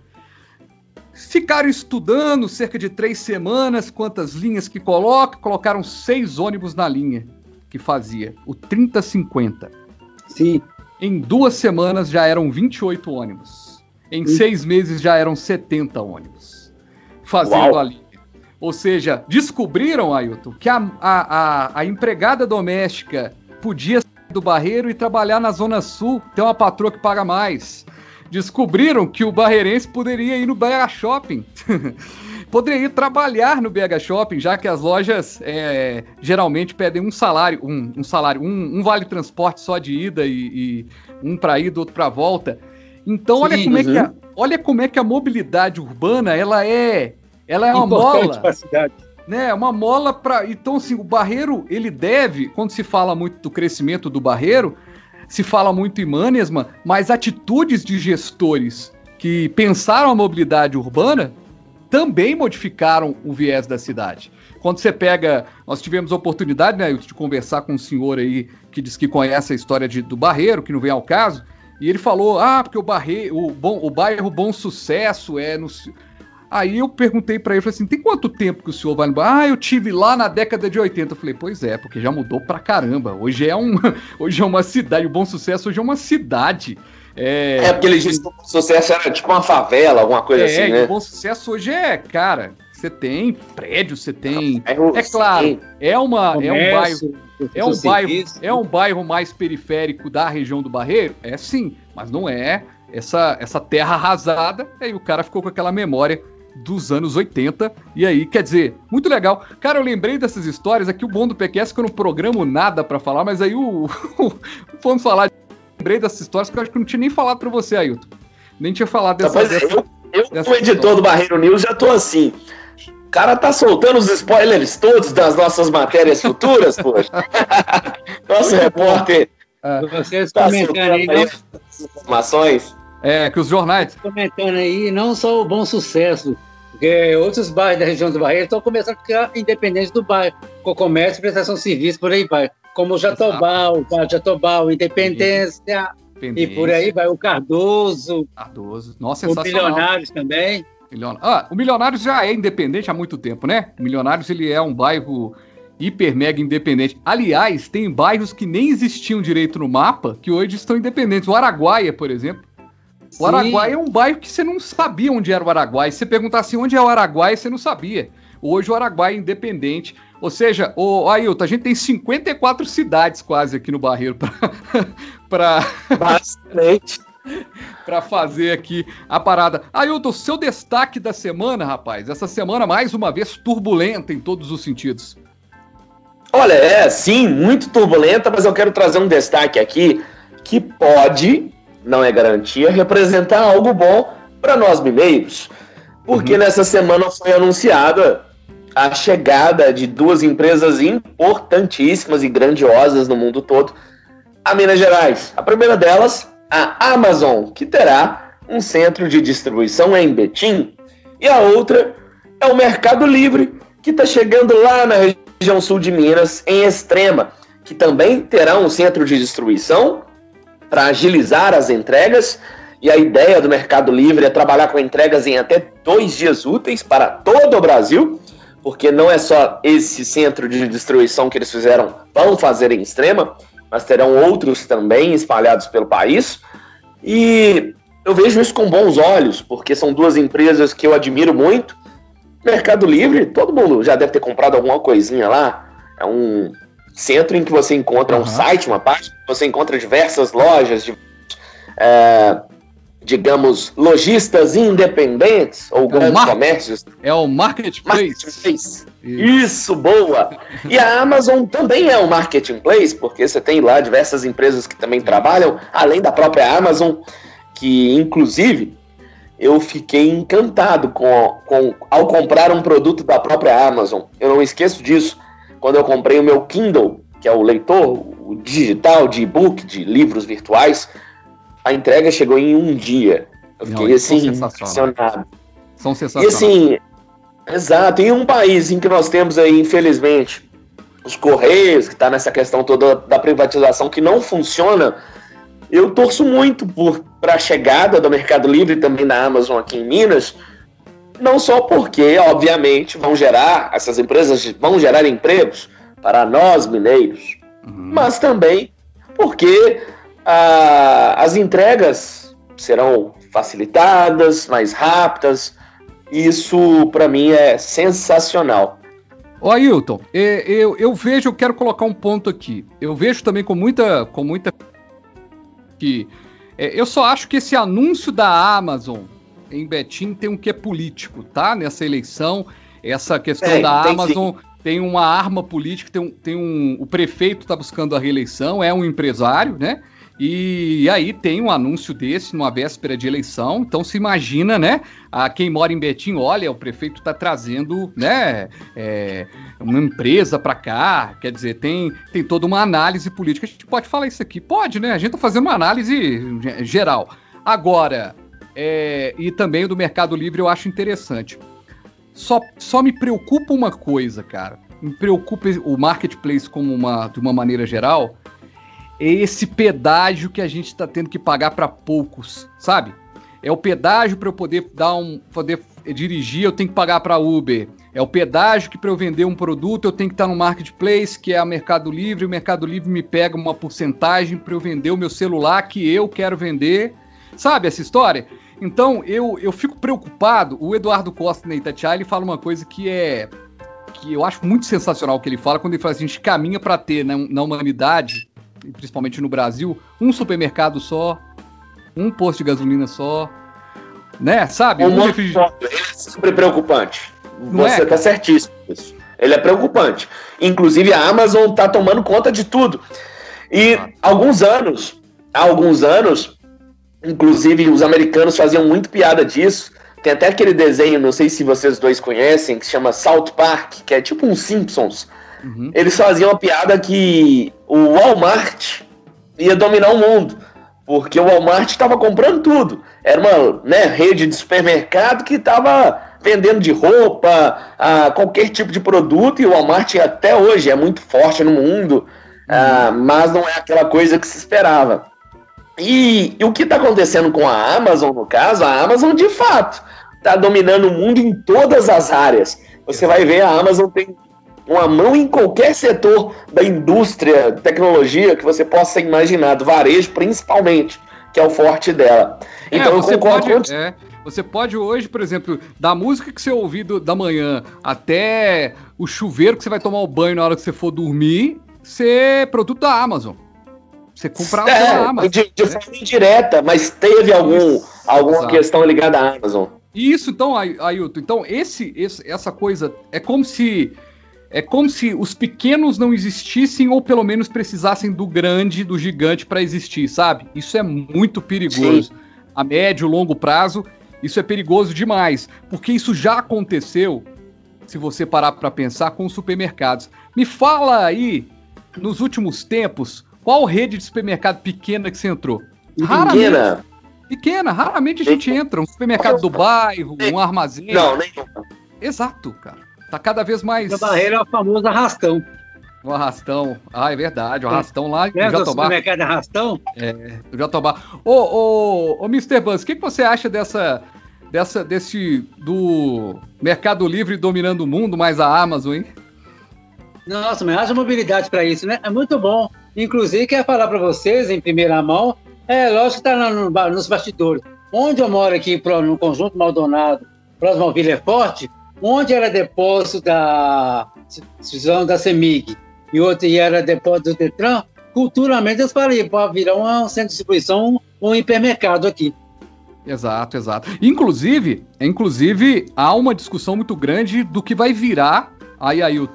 Ficaram estudando cerca de três semanas quantas linhas que coloca, colocaram seis ônibus na linha que fazia, o 3050. Sim. Em duas semanas já eram 28 ônibus. Em seis meses já eram 70 ônibus. Fazendo Uau. ali. Ou seja, descobriram, Ailton, que a, a, a, a empregada doméstica podia sair do barreiro e trabalhar na Zona Sul, ter uma patroa que paga mais. Descobriram que o barreirense poderia ir no BH Shopping. [laughs] poderia ir trabalhar no BH Shopping, já que as lojas é, geralmente pedem um salário, um, um salário, um, um, vale transporte só de ida e, e um para ida, outro para volta. Então, Sim, olha como uhum. é que a, uhum. olha como é que a mobilidade urbana ela é, ela é uma mola. Para a cidade. Né, uma mola para. Então, assim, o Barreiro, ele deve, quando se fala muito do crescimento do Barreiro, se fala muito em Manesma, mas atitudes de gestores que pensaram a mobilidade urbana também modificaram o viés da cidade. Quando você pega. Nós tivemos a oportunidade, né, de conversar com um senhor aí que diz que conhece a história de, do Barreiro, que não vem ao caso, e ele falou: ah, porque o, Barreiro, o, bom, o bairro Bom Sucesso é no. Aí eu perguntei para ele, falei assim, tem quanto tempo que o senhor vai no bairro? Ah, eu tive lá na década de 80. Eu falei, pois é, porque já mudou pra caramba. Hoje é, um, [laughs] hoje é uma cidade, o Bom Sucesso hoje é uma cidade. É, é porque ele disse que o bom sucesso era tipo uma favela, alguma coisa é, assim, né? O bom sucesso hoje é, cara, você tem prédio, você tem. É, é claro, é uma é um bairro, é um bairro, é um bairro mais periférico da região do Barreiro, é sim, mas não é essa essa terra arrasada. Aí o cara ficou com aquela memória dos anos 80. E aí, quer dizer, muito legal. Cara, eu lembrei dessas histórias aqui, o bom do PQS que eu não programo nada para falar, mas aí o. [laughs] Vamos falar lembrei dessas histórias que eu acho que não tinha nem falado para você, Ailton. Nem tinha falado dessa. Rapaz, dessa, eu, eu como editor do Barreiro News, já tô assim. O cara tá soltando os spoilers todos das nossas matérias futuras, poxa. [laughs] Nosso repórter. É. Vocês tá comentando aí, aí informações. É, que os jornais. Comentando aí, não só o bom sucesso, porque outros bairros da região do Barreiro estão começando a ficar independentes do bairro, com comércio, prestação de serviço, por aí vai como Jatobá, o Jatobá, Independência, e por aí vai o Cardoso. Cardoso, nossa, O Milionários também. Ah, o Milionários já é independente há muito tempo, né? O Milionários ele é um bairro hiper mega independente. Aliás, tem bairros que nem existiam direito no mapa que hoje estão independentes. O Araguaia, por exemplo. O Sim. Araguaia é um bairro que você não sabia onde era o Araguaia. Se você perguntasse onde é o Araguaia, você não sabia. Hoje o Araguaia é independente. Ou seja, o Ailton, a gente tem 54 cidades quase aqui no Barreiro para [laughs] para [laughs] fazer aqui a parada. Ailton, seu destaque da semana, rapaz. Essa semana mais uma vez turbulenta em todos os sentidos. Olha, é sim, muito turbulenta, mas eu quero trazer um destaque aqui que pode, não é garantia, representar algo bom para nós mineiros. Porque uhum. nessa semana foi anunciada a chegada de duas empresas importantíssimas e grandiosas no mundo todo a Minas Gerais. A primeira delas, a Amazon, que terá um centro de distribuição em Betim, e a outra é o Mercado Livre, que está chegando lá na região sul de Minas, em Extrema, que também terá um centro de distribuição para agilizar as entregas. E a ideia do Mercado Livre é trabalhar com entregas em até dois dias úteis para todo o Brasil porque não é só esse centro de destruição que eles fizeram, vão fazer em Extrema, mas terão outros também espalhados pelo país. E eu vejo isso com bons olhos, porque são duas empresas que eu admiro muito. Mercado Livre, todo mundo já deve ter comprado alguma coisinha lá. É um centro em que você encontra uhum. um site, uma página, você encontra diversas lojas, é, digamos, lojistas independentes ou é grandes comércios. É o marketplace. marketplace. Isso. Isso, boa! E a Amazon também é um marketplace, porque você tem lá diversas empresas que também trabalham, além da própria Amazon, que inclusive eu fiquei encantado com, com ao comprar um produto da própria Amazon. Eu não esqueço disso quando eu comprei o meu Kindle, que é o leitor o digital de e-book, de livros virtuais a entrega chegou em um dia. Eu fiquei Não, assim, impressionado. São sensacionais. E assim, exato, em um país em que nós temos aí, infelizmente, os Correios, que está nessa questão toda da privatização que não funciona, eu torço muito para a chegada do Mercado Livre também na Amazon aqui em Minas, não só porque, obviamente, vão gerar, essas empresas vão gerar empregos para nós mineiros, uhum. mas também porque a, as entregas serão facilitadas, mais rápidas. Isso, para mim, é sensacional. Ó, Ailton, eu, eu vejo, eu quero colocar um ponto aqui. Eu vejo também com muita. Com muita que é, eu só acho que esse anúncio da Amazon em Betim tem um que é político, tá? Nessa eleição, essa questão é, da Amazon sim. tem uma arma política, tem um, tem um o prefeito está buscando a reeleição, é um empresário, né? E aí tem um anúncio desse numa véspera de eleição. Então se imagina, né? A quem mora em Betim, olha, o prefeito está trazendo, né? É, uma empresa para cá. Quer dizer, tem, tem toda uma análise política. A gente pode falar isso aqui? Pode, né? A gente está fazendo uma análise geral. Agora, é, e também do Mercado Livre eu acho interessante. Só, só me preocupa uma coisa, cara. Me preocupa o marketplace como uma, de uma maneira geral é esse pedágio que a gente está tendo que pagar para poucos, sabe? É o pedágio para eu poder dar um, poder dirigir, eu tenho que pagar para Uber. É o pedágio que para eu vender um produto eu tenho que estar no marketplace, que é o Mercado Livre. O Mercado Livre me pega uma porcentagem para eu vender o meu celular que eu quero vender. Sabe essa história? Então eu, eu fico preocupado. O Eduardo Costa na Itatiaia ele fala uma coisa que é que eu acho muito sensacional que ele fala quando ele fala assim, a gente caminha para ter né, na humanidade principalmente no Brasil, um supermercado só, um posto de gasolina só, né? Sabe? Um um refrig... Ele é super preocupante. Não Você é, tá certíssimo. Isso. Ele é preocupante. Inclusive a Amazon tá tomando conta de tudo. E ah. alguns anos, há alguns anos, inclusive os americanos faziam muito piada disso. Tem até aquele desenho, não sei se vocês dois conhecem, que se chama South Park, que é tipo um Simpsons. Uhum. Eles faziam a piada que o Walmart ia dominar o mundo, porque o Walmart estava comprando tudo. Era uma né, rede de supermercado que estava vendendo de roupa, a qualquer tipo de produto, e o Walmart até hoje é muito forte no mundo, uhum. mas não é aquela coisa que se esperava. E, e o que está acontecendo com a Amazon, no caso, a Amazon de fato está dominando o mundo em todas as áreas. Você vai ver, a Amazon tem uma mão em qualquer setor da indústria, tecnologia que você possa imaginar, do varejo principalmente, que é o forte dela. É, então concordo pode, com... é, Você pode hoje, por exemplo, da música que você ouvir do, da manhã até o chuveiro que você vai tomar o banho na hora que você for dormir, ser produto da Amazon. Você comprar é, da Amazon. De, de né? forma indireta, mas teve algum, alguma Exato. questão ligada à Amazon. Isso, então, Ailton, então esse, esse, essa coisa é como se é como se os pequenos não existissem ou pelo menos precisassem do grande, do gigante para existir, sabe? Isso é muito perigoso. Sim. A médio, longo prazo, isso é perigoso demais, porque isso já aconteceu, se você parar para pensar, com os supermercados. Me fala aí, nos últimos tempos, qual rede de supermercado pequena que você entrou? Pequena? Pequena, raramente a gente entra. Um supermercado do bairro, um armazém. Não, nem. Exato, cara. Tá cada vez mais. A barreira é o famoso arrastão. O arrastão. Ah, é verdade. O arrastão lá é, do Jatobá. mercado arrastão? É, do Jatobá. Ô, ô, ô, Mr. Buzz, o que, que você acha dessa, dessa, desse, do Mercado Livre dominando o mundo, mais a Amazon, hein? Nossa, mas haja mobilidade para isso, né? É muito bom. Inclusive, quero falar para vocês, em primeira mão, é lógico que está no, nos bastidores. Onde eu moro aqui, no Conjunto Maldonado, próximo ao Vila Forte, onde era depósito da da CEMIG e outro era depósito do Detran, culturalmente eles falaram para virar um centro de distribuição um hipermercado aqui. Exato, exato. Inclusive, inclusive, há uma discussão muito grande do que vai virar. Aí, aí, o.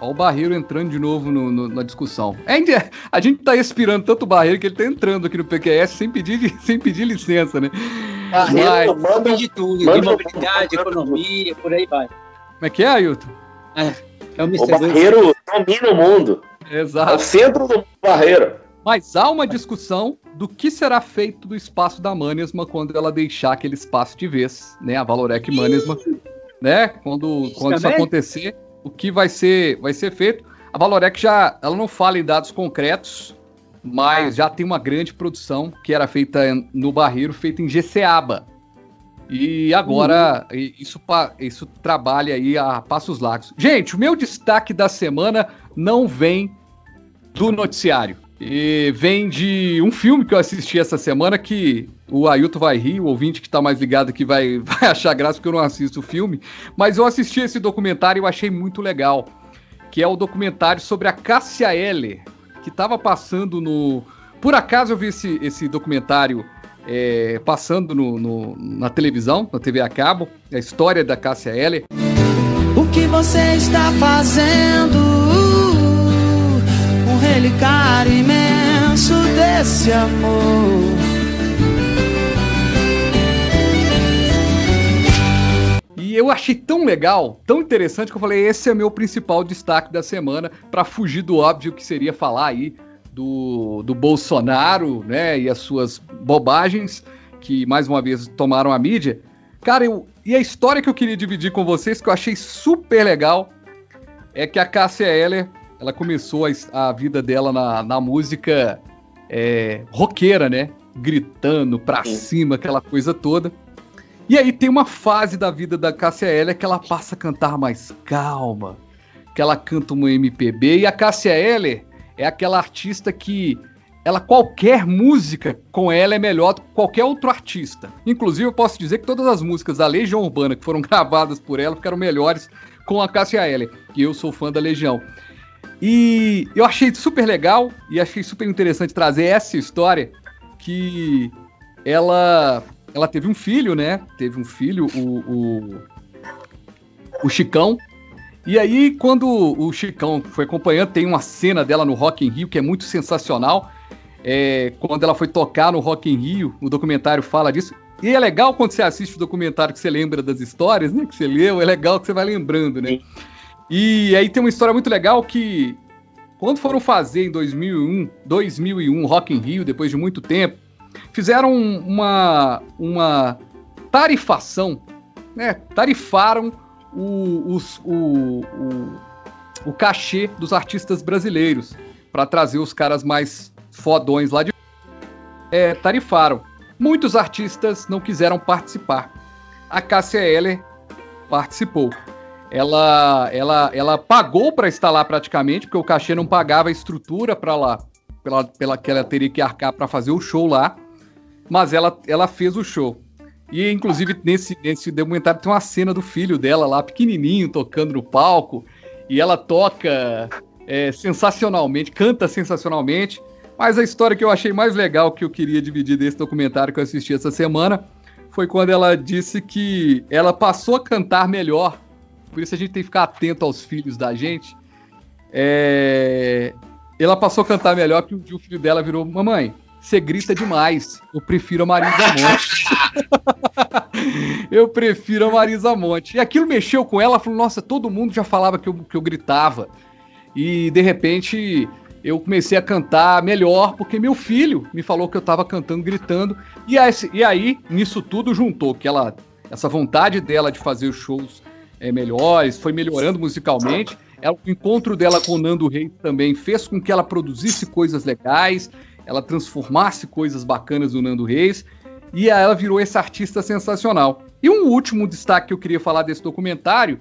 Olha o Barreiro entrando de novo no, no, na discussão. É, [laughs] a gente tá expirando tanto o Barreiro que ele tá entrando aqui no PQS sem pedir, [laughs] sem pedir licença, né? Barreiro Mas, manda de tudo, manda, de mobilidade, manda, economia, por aí vai. Como é que é, Ailton? É, é o, o Barreiro domina o mundo. Exato. É o centro do Barreiro. Mas há uma discussão do que será feito do espaço da Manesma quando ela deixar aquele espaço de vez, né? A Valorec Manesma, né? Quando, quando isso acontecer, o que vai ser, vai ser feito. A Valorec já, ela não fala em dados concretos, mas já tem uma grande produção que era feita no Barreiro, feita em GCABA. E agora uhum. isso, isso trabalha aí a passos largos. Gente, o meu destaque da semana não vem do noticiário. E vem de um filme que eu assisti essa semana que o Ailton vai rir, o ouvinte que está mais ligado aqui vai, [laughs] vai achar graça porque eu não assisto o filme. Mas eu assisti esse documentário e eu achei muito legal. Que é o documentário sobre a Cássia Eller, que estava passando no. Por acaso eu vi esse, esse documentário é, passando no, no, na televisão, na TV a cabo, a história da Cássia Eller. O que você está fazendo? Relicário imenso desse amor. E eu achei tão legal, tão interessante que eu falei, esse é meu principal destaque da semana para fugir do óbvio que seria falar aí do, do Bolsonaro, né, e as suas bobagens que mais uma vez tomaram a mídia. Cara, eu, e a história que eu queria dividir com vocês que eu achei super legal é que a Cássia Eller ela começou a, a vida dela na, na música é, roqueira, né? Gritando pra Sim. cima, aquela coisa toda. E aí tem uma fase da vida da Cássia Eller que ela passa a cantar mais calma, que ela canta uma MPB. E a Cássia Eller é aquela artista que ela qualquer música com ela é melhor do que qualquer outro artista. Inclusive eu posso dizer que todas as músicas da Legião Urbana que foram [laughs] gravadas por ela ficaram melhores com a Cássia Eller, e eu sou fã da Legião. E eu achei super legal e achei super interessante trazer essa história que ela ela teve um filho, né? Teve um filho, o, o, o Chicão. E aí, quando o Chicão foi acompanhando, tem uma cena dela no Rock in Rio que é muito sensacional. É, quando ela foi tocar no Rock in Rio, o documentário fala disso. E é legal quando você assiste o documentário que você lembra das histórias, né? Que você leu, é legal que você vai lembrando, né? Sim. E aí tem uma história muito legal que quando foram fazer em 2001, 2001 Rock in Rio, depois de muito tempo, fizeram uma, uma tarifação, né? Tarifaram o, os, o, o, o cachê dos artistas brasileiros para trazer os caras mais fodões lá de é, tarifaram. Muitos artistas não quiseram participar. A Cássia participou ela, ela, ela pagou para estar lá praticamente, porque o cachê não pagava a estrutura para lá, pela, pela que ela teria que arcar para fazer o show lá, mas ela, ela fez o show. E inclusive nesse, nesse documentário tem uma cena do filho dela lá, pequenininho, tocando no palco, e ela toca é, sensacionalmente, canta sensacionalmente. Mas a história que eu achei mais legal que eu queria dividir desse documentário que eu assisti essa semana foi quando ela disse que ela passou a cantar melhor por isso a gente tem que ficar atento aos filhos da gente. É... Ela passou a cantar melhor que o filho dela virou: Mamãe, você grita demais. Eu prefiro a Marisa Monte. [laughs] eu prefiro a Marisa Monte. E aquilo mexeu com ela, falou: Nossa, todo mundo já falava que eu, que eu gritava. E de repente eu comecei a cantar melhor, porque meu filho me falou que eu estava cantando, gritando. E, e aí, nisso tudo, juntou que ela, essa vontade dela de fazer os shows é, melhores, foi melhorando musicalmente. Ela, o encontro dela com o Nando Reis também fez com que ela produzisse coisas legais, ela transformasse coisas bacanas do Nando Reis, e ela virou esse artista sensacional. E um último destaque que eu queria falar desse documentário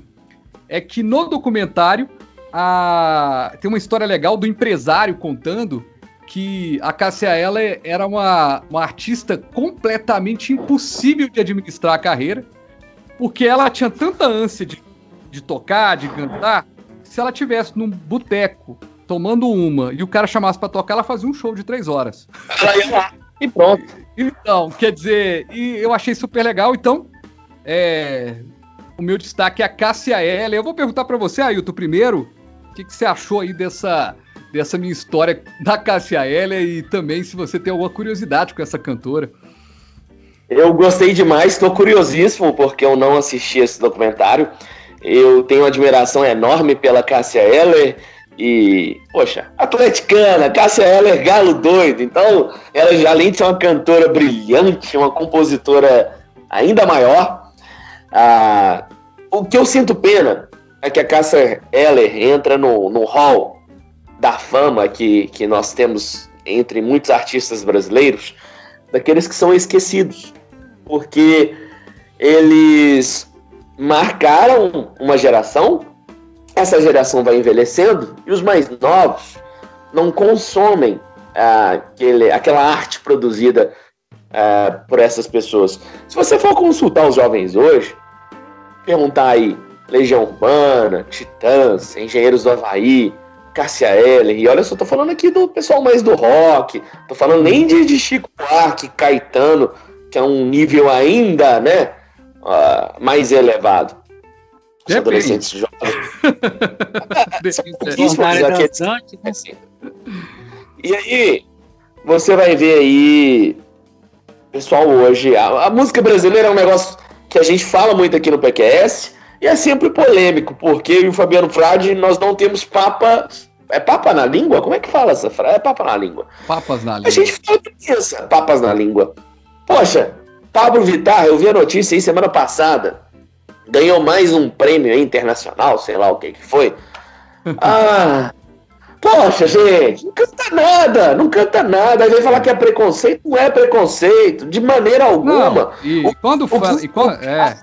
é que no documentário a... tem uma história legal do empresário contando que a Cássia ela era uma, uma artista completamente impossível de administrar a carreira porque ela tinha tanta ânsia de, de tocar, de cantar, se ela tivesse num boteco tomando uma e o cara chamasse para tocar, ela fazia um show de três horas. Ela ia lá e pronto. Então, quer dizer, e eu achei super legal. Então, é, o meu destaque é a Cássia L. Eu vou perguntar para você, Ailton, primeiro, o que, que, você achou aí dessa, dessa minha história da Cássia L e também se você tem alguma curiosidade com essa cantora. Eu gostei demais, estou curiosíssimo porque eu não assisti esse documentário. Eu tenho uma admiração enorme pela Cássia Eller e, poxa, atleticana, Cássia Eller, galo doido. Então, ela já além de ser uma cantora brilhante, uma compositora ainda maior, ah, o que eu sinto pena é que a Cássia Eller entra no, no hall da fama que, que nós temos entre muitos artistas brasileiros, daqueles que são esquecidos porque eles marcaram uma geração, essa geração vai envelhecendo e os mais novos não consomem aquele, aquela arte produzida é, por essas pessoas. Se você for consultar os jovens hoje, perguntar aí Legião Urbana, Titãs, Engenheiros do Havaí, Cássia Eller, e olha só, tô falando aqui do pessoal mais do rock, tô falando nem de, de Chico Buarque, Caetano, que é um nível ainda, né, uh, mais elevado. Os adolescentes jovens. [laughs] é, assim. E aí, você vai ver aí, pessoal, hoje, a, a música brasileira é um negócio que a gente fala muito aqui no PQS, e é sempre polêmico, porque eu e o Fabiano Frade, nós não temos papa. É papa na língua? Como é que fala essa frase? É papa na língua. Papas na língua. A gente fala isso, papas na língua. Poxa, Pablo Vittar, eu vi a notícia aí semana passada. Ganhou mais um prêmio internacional, sei lá o que que foi. [laughs] Ah, Poxa, gente, não canta nada, não canta nada. Aí vem falar que é preconceito, não é preconceito, de maneira alguma. Não, e, o, quando fala. E quando, é.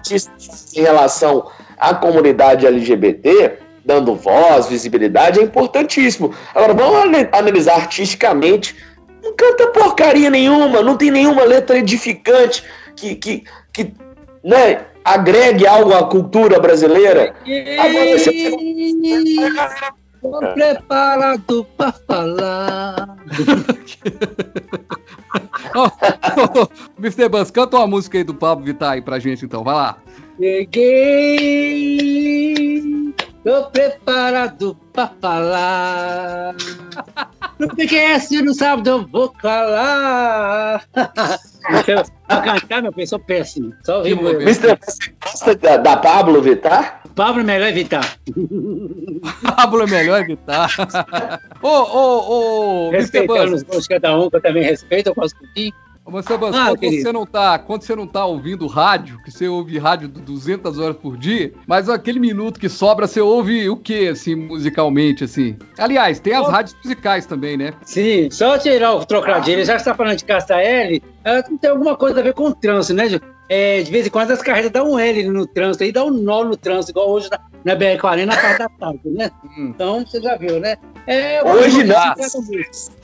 Em relação à comunidade LGBT, dando voz, visibilidade, é importantíssimo. Agora, vamos analisar artisticamente. Canta porcaria nenhuma, não tem nenhuma letra edificante que, que, que né, agregue algo à cultura brasileira. Agora, você Tô preparado pra falar. oh, oh, oh, Mr. Buzz, canta uma música aí do Pablo Vittar aí pra gente então, vai lá. Cheguei, tô preparado pra falar. No PQS no sábado eu vou calar. pra cantar, meu bem, sou péssimo. Só que Mister, você gosta da, da Pablo Vittar? Pablo é melhor evitar. Pablo é melhor evitar. Ô, ô, ô, Respeitando os gostos de cada um, que eu também respeito, eu gosto um pouquinho. Mas, ah, quando, você não tá, quando você não tá ouvindo rádio, que você ouve rádio 200 horas por dia, mas aquele minuto que sobra, você ouve o que, assim, musicalmente, assim? Aliás, tem as rádios musicais também, né? Sim, só tirar o trocadilho, já que você tá falando de Casta L, tem alguma coisa a ver com o trânsito, né, é, de vez em quando as carretas dão um L no trânsito, aí dá um nó no trânsito, igual hoje na, na BR-40 na parte da tarde, né? Hum. Então, você já viu, né? É, hoje não.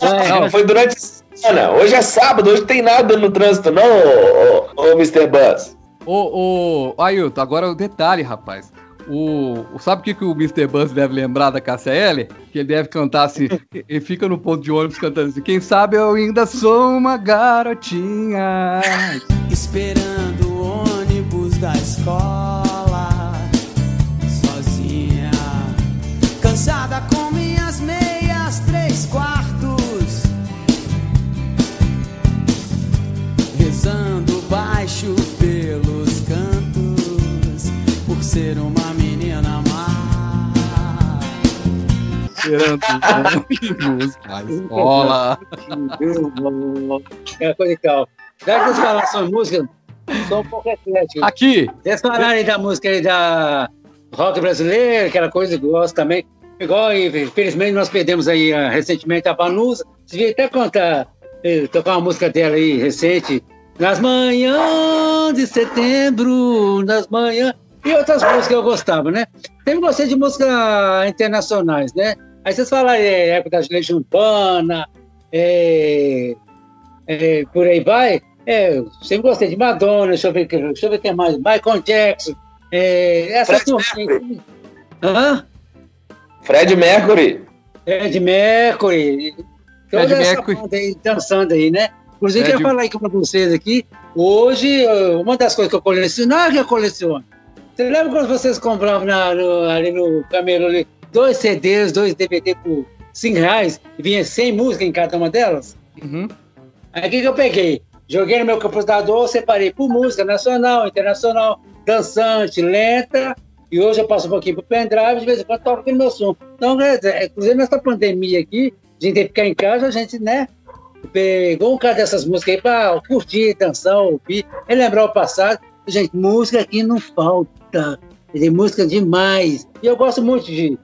É, não, foi durante a semana. Hoje é sábado, hoje tem nada no trânsito, não, ô, ô, ô Mr. Buzz. Ô, ô, Ailton, agora o detalhe, rapaz. O, sabe o que, que o Mr. Buzz deve lembrar da KCL? Que ele deve cantar assim, [laughs] ele fica no ponto de ônibus cantando assim, quem sabe eu ainda sou uma garotinha. Esperando o ônibus da escola, ser uma Esperando [laughs] música, escola. É coisa e tal. Já que vocês falaram sobre música, sou um pouco eclético. Aqui! Vocês falaram da música aí da rock brasileira, aquela coisa que eu gosto também. Igual, infelizmente, nós perdemos aí uh, recentemente a Vanusa. Você devia até contar, eh, tocar uma música dela aí recente. Nas manhãs de setembro, nas manhãs. E outras músicas que eu gostava, né? Sempre gostei de músicas internacionais, né? Aí vocês falam é, época da Legião Urbana, é, é, por aí vai. É, eu sempre gostei de Madonna, deixa eu ver, deixa eu ver quem mais. Michael Jackson. É, essa Fred Mercury. Hã? Fred Mercury. Fred Mercury. Toda Fred essa Mercury. aí, dançando aí, né? Inclusive, Fred... eu quero falar aí com vocês aqui. Hoje, uma das coisas que eu coleciono, não é que eu coleciono. Você lembra quando vocês compravam na, no, ali no Camelo ali? dois CDs, dois DVD por 5 reais e vinha 100 músicas em cada uma delas. Uhum. Aí o que, que eu peguei? Joguei no meu computador, separei por música nacional, internacional, dançante, lenta, e hoje eu passo um pouquinho pro pendrive, de vez em quando toco aqui no meu som. Então, inclusive nessa pandemia aqui, a gente tem que ficar em casa, a gente, né, pegou um cara dessas músicas aí pra curtir, dançar, ouvir, relembrar o passado. Gente, música aqui não falta. Tem música demais. E eu gosto muito de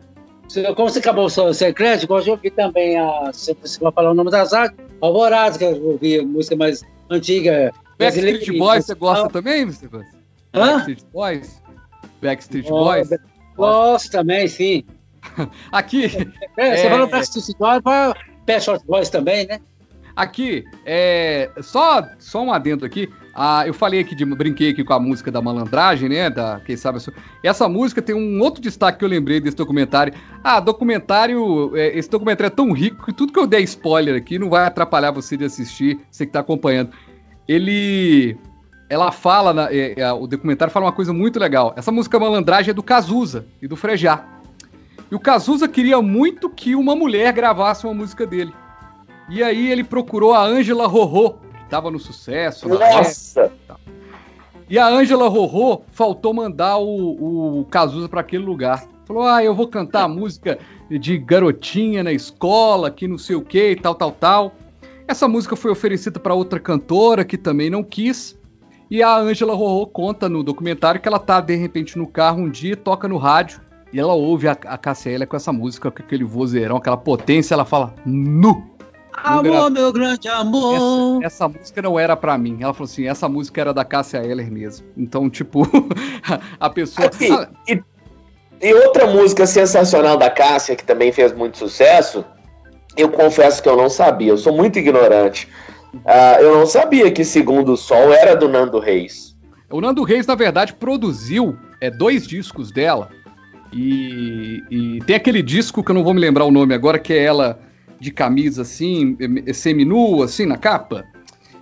como você acabou o secreto, gosto de ouvir também a. Se você vai falar o nome das artes, Alvorada, que eu ouvi música mais antiga. Backstreet Boys, você gosta também, Mr. Hã? Backstreet Boys? Backstreet oh, Boys? Gosto também, sim. [laughs] Aqui. É, você é... falou Backstreet Boys, Pet Short Boys também, né? Aqui, é, só, só um adendo aqui. Ah, eu falei aqui, de, brinquei aqui com a música da malandragem, né? Da, quem sabe. Essa música tem um outro destaque que eu lembrei desse documentário. Ah, documentário. É, esse documentário é tão rico que tudo que eu der spoiler aqui não vai atrapalhar você de assistir, você que tá acompanhando. Ele. Ela fala, na, é, é, o documentário fala uma coisa muito legal. Essa música malandragem é do Cazuza e do Frejá. E o Cazuza queria muito que uma mulher gravasse uma música dele. E aí ele procurou a Ângela Rorô, estava no sucesso. Nossa! E a Ângela Rorô faltou mandar o, o Cazuza para aquele lugar. Falou: ah, eu vou cantar a música de garotinha na escola, que não sei o que, tal, tal, tal. Essa música foi oferecida para outra cantora que também não quis. E a Ângela Rorô conta no documentário que ela tá de repente no carro um dia, toca no rádio e ela ouve a, a Cassia com essa música, com aquele vozeirão, aquela potência, ela fala nu. Amor, meu grande amor. Essa, essa música não era para mim. Ela falou assim: essa música era da Cássia Eller mesmo. Então, tipo, [laughs] a pessoa. Aqui, ah, e, e, outra música sensacional da Cássia, que também fez muito sucesso, eu confesso que eu não sabia. Eu sou muito ignorante. Uh, eu não sabia que Segundo o Sol era do Nando Reis. O Nando Reis, na verdade, produziu é, dois discos dela. E, e tem aquele disco que eu não vou me lembrar o nome agora, que é ela de camisa assim, seminua, assim, na capa.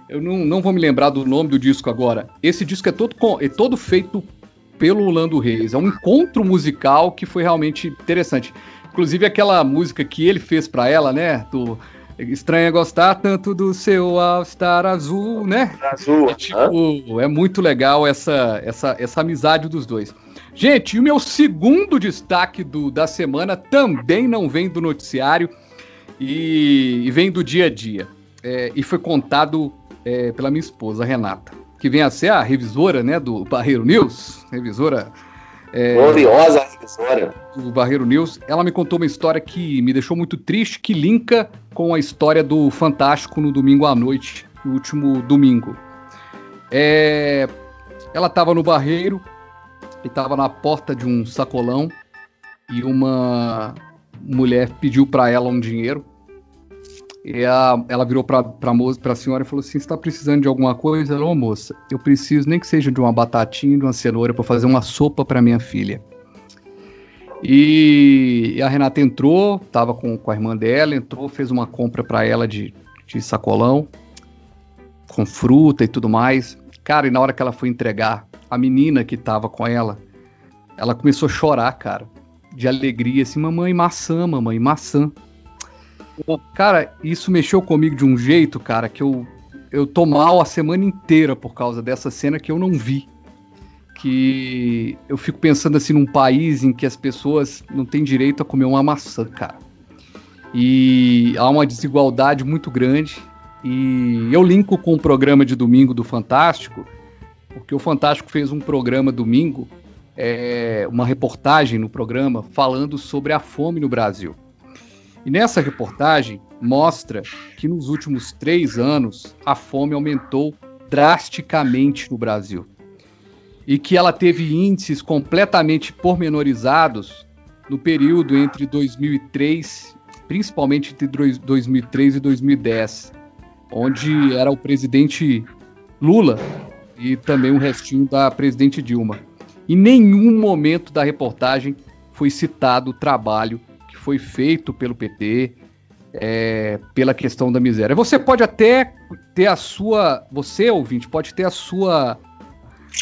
Eu não, não vou me lembrar do nome do disco agora. Esse disco é todo, é todo feito pelo Lando Reis. É um encontro musical que foi realmente interessante. Inclusive aquela música que ele fez para ela, né? Do Estranha gostar tanto do seu All-Star azul, né? Azul. É, tipo, é muito legal essa, essa, essa amizade dos dois. Gente, e o meu segundo destaque do, da semana também não vem do noticiário e, e vem do dia a dia. É, e foi contado é, pela minha esposa, Renata, que vem a ser a revisora né, do Barreiro News, revisora. É, Gloriosa revisora. Do Barreiro News. Ela me contou uma história que me deixou muito triste, que linka com a história do Fantástico no domingo à noite, no último domingo. É, ela estava no Barreiro e estava na porta de um sacolão e uma mulher pediu para ela um dinheiro. E a, ela virou para a moça, senhora e falou assim: está precisando de alguma coisa? Ô moça, eu preciso nem que seja de uma batatinha, de uma cenoura para fazer uma sopa para minha filha. E a Renata entrou, estava com, com a irmã dela, entrou, fez uma compra para ela de, de sacolão, com fruta e tudo mais. Cara, e na hora que ela foi entregar, a menina que estava com ela, ela começou a chorar, cara de alegria, assim, mamãe, maçã, mamãe, maçã. Cara, isso mexeu comigo de um jeito, cara, que eu, eu tô mal a semana inteira por causa dessa cena que eu não vi. Que eu fico pensando assim num país em que as pessoas não têm direito a comer uma maçã, cara. E há uma desigualdade muito grande. E eu linko com o programa de domingo do Fantástico, porque o Fantástico fez um programa domingo é, uma reportagem no programa falando sobre a fome no Brasil. E nessa reportagem mostra que nos últimos três anos a fome aumentou drasticamente no Brasil. E que ela teve índices completamente pormenorizados no período entre 2003, principalmente entre 2003 e 2010, onde era o presidente Lula e também o restinho da presidente Dilma. Em nenhum momento da reportagem foi citado o trabalho que foi feito pelo PT é, pela questão da miséria. Você pode até ter a sua, você ouvinte, pode ter a sua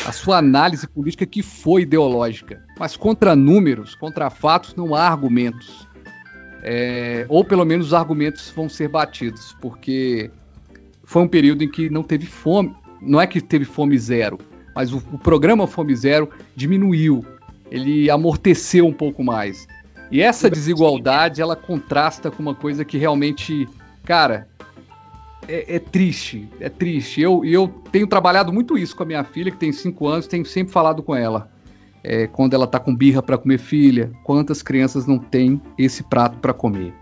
a sua análise política que foi ideológica, mas contra números, contra fatos, não há argumentos. É, ou pelo menos os argumentos vão ser batidos, porque foi um período em que não teve fome, não é que teve fome zero, mas o, o programa Fome Zero diminuiu, ele amorteceu um pouco mais. E essa desigualdade, ela contrasta com uma coisa que realmente, cara, é, é, triste, é triste. Eu, eu tenho trabalhado muito isso com a minha filha, que tem 5 anos, tenho sempre falado com ela. É, quando ela tá com birra para comer filha, quantas crianças não têm esse prato para comer?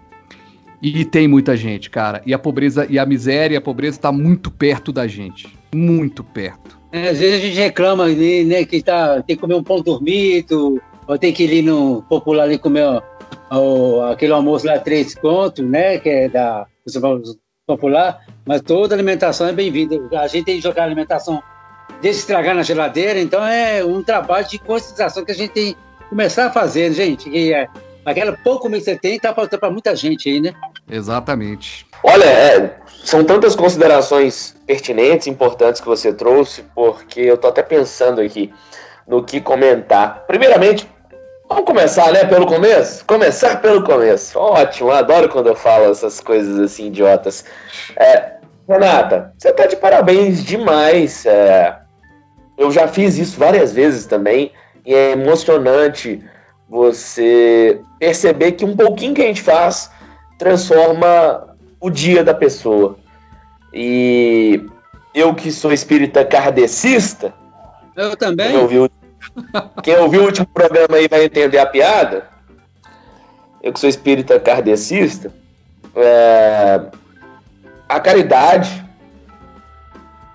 E tem muita gente, cara. E a pobreza e a miséria, a pobreza tá muito perto da gente, muito perto. É, às vezes a gente reclama né, que tá, tem que comer um pão dormido, ou tem que ir no popular ali comer ó, ó, aquele almoço lá, três contos, né? Que é da, popular, mas toda alimentação é bem-vinda. A gente tem que jogar alimentação deixa estragar na geladeira, então é um trabalho de conscientização que a gente tem que começar a fazer, gente. Que é, aquela pouco que você tem está faltando para muita gente aí, né? Exatamente. Olha, é, são tantas considerações pertinentes, importantes que você trouxe, porque eu tô até pensando aqui no que comentar. Primeiramente, vamos começar, né, pelo começo? Começar pelo começo. Ótimo, adoro quando eu falo essas coisas assim idiotas. É, Renata, você tá de parabéns demais. É, eu já fiz isso várias vezes também, e é emocionante você perceber que um pouquinho que a gente faz transforma o dia da pessoa. E eu que sou espírita kardecista. Eu também. Quem ouviu, quem ouviu o último programa aí vai entender a piada. Eu que sou espírita kardecista. É, a caridade,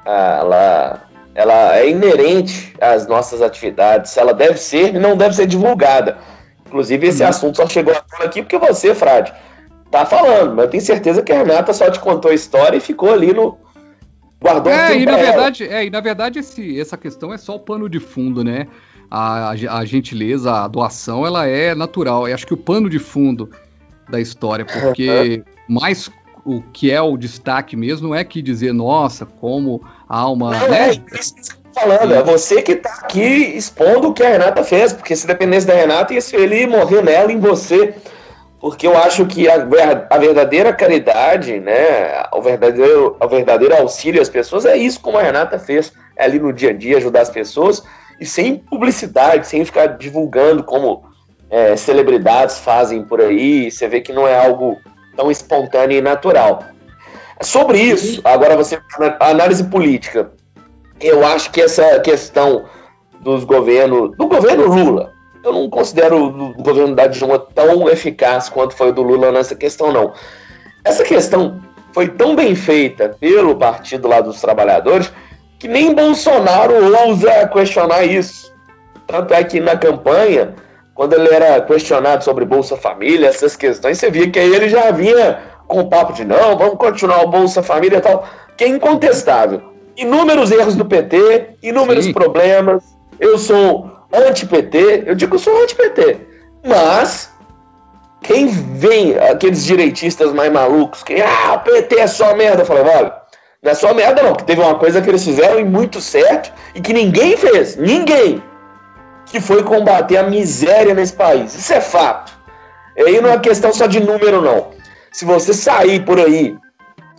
ela, ela é inerente às nossas atividades. Ela deve ser e não deve ser divulgada. Inclusive, esse uhum. assunto só chegou aqui porque você, Frade, tá falando, mas eu tenho certeza que a Renata só te contou a história e ficou ali no. Guardou é, e na verdade, é, e na verdade esse, essa questão é só o pano de fundo, né? A, a, a gentileza, a doação, ela é natural. Eu acho que o pano de fundo da história, porque uhum. mais o que é o destaque mesmo é que dizer, nossa, como há uma. Não, né? é isso que falando, é você que tá aqui expondo o que a Renata fez, porque se dependesse da Renata, ele morrer nela em você porque eu acho que a, a, verdadeira caridade, né, o verdadeiro, o verdadeiro auxílio às pessoas é isso como a Renata fez, é ali no dia a dia ajudar as pessoas e sem publicidade, sem ficar divulgando como é, celebridades fazem por aí, você vê que não é algo tão espontâneo e natural. Sobre isso, agora você análise política, eu acho que essa questão dos governos, do governo Lula, eu não considero o governo da Dilma tão eficaz quanto foi o do Lula nessa questão, não. Essa questão foi tão bem feita pelo Partido lá dos Trabalhadores que nem Bolsonaro ousa questionar isso. Tanto é que na campanha, quando ele era questionado sobre Bolsa Família, essas questões, você via que aí ele já vinha com o papo de não, vamos continuar o Bolsa Família e tal, que é incontestável. Inúmeros erros do PT, inúmeros Sim. problemas. Eu sou anti-PT, eu digo que eu sou anti-PT, mas quem vem, aqueles direitistas mais malucos, que ah, PT é só merda, eu olha, não é só merda não, que teve uma coisa que eles fizeram e muito certo e que ninguém fez, ninguém, que foi combater a miséria nesse país. Isso é fato. E aí não é questão só de número não. Se você sair por aí,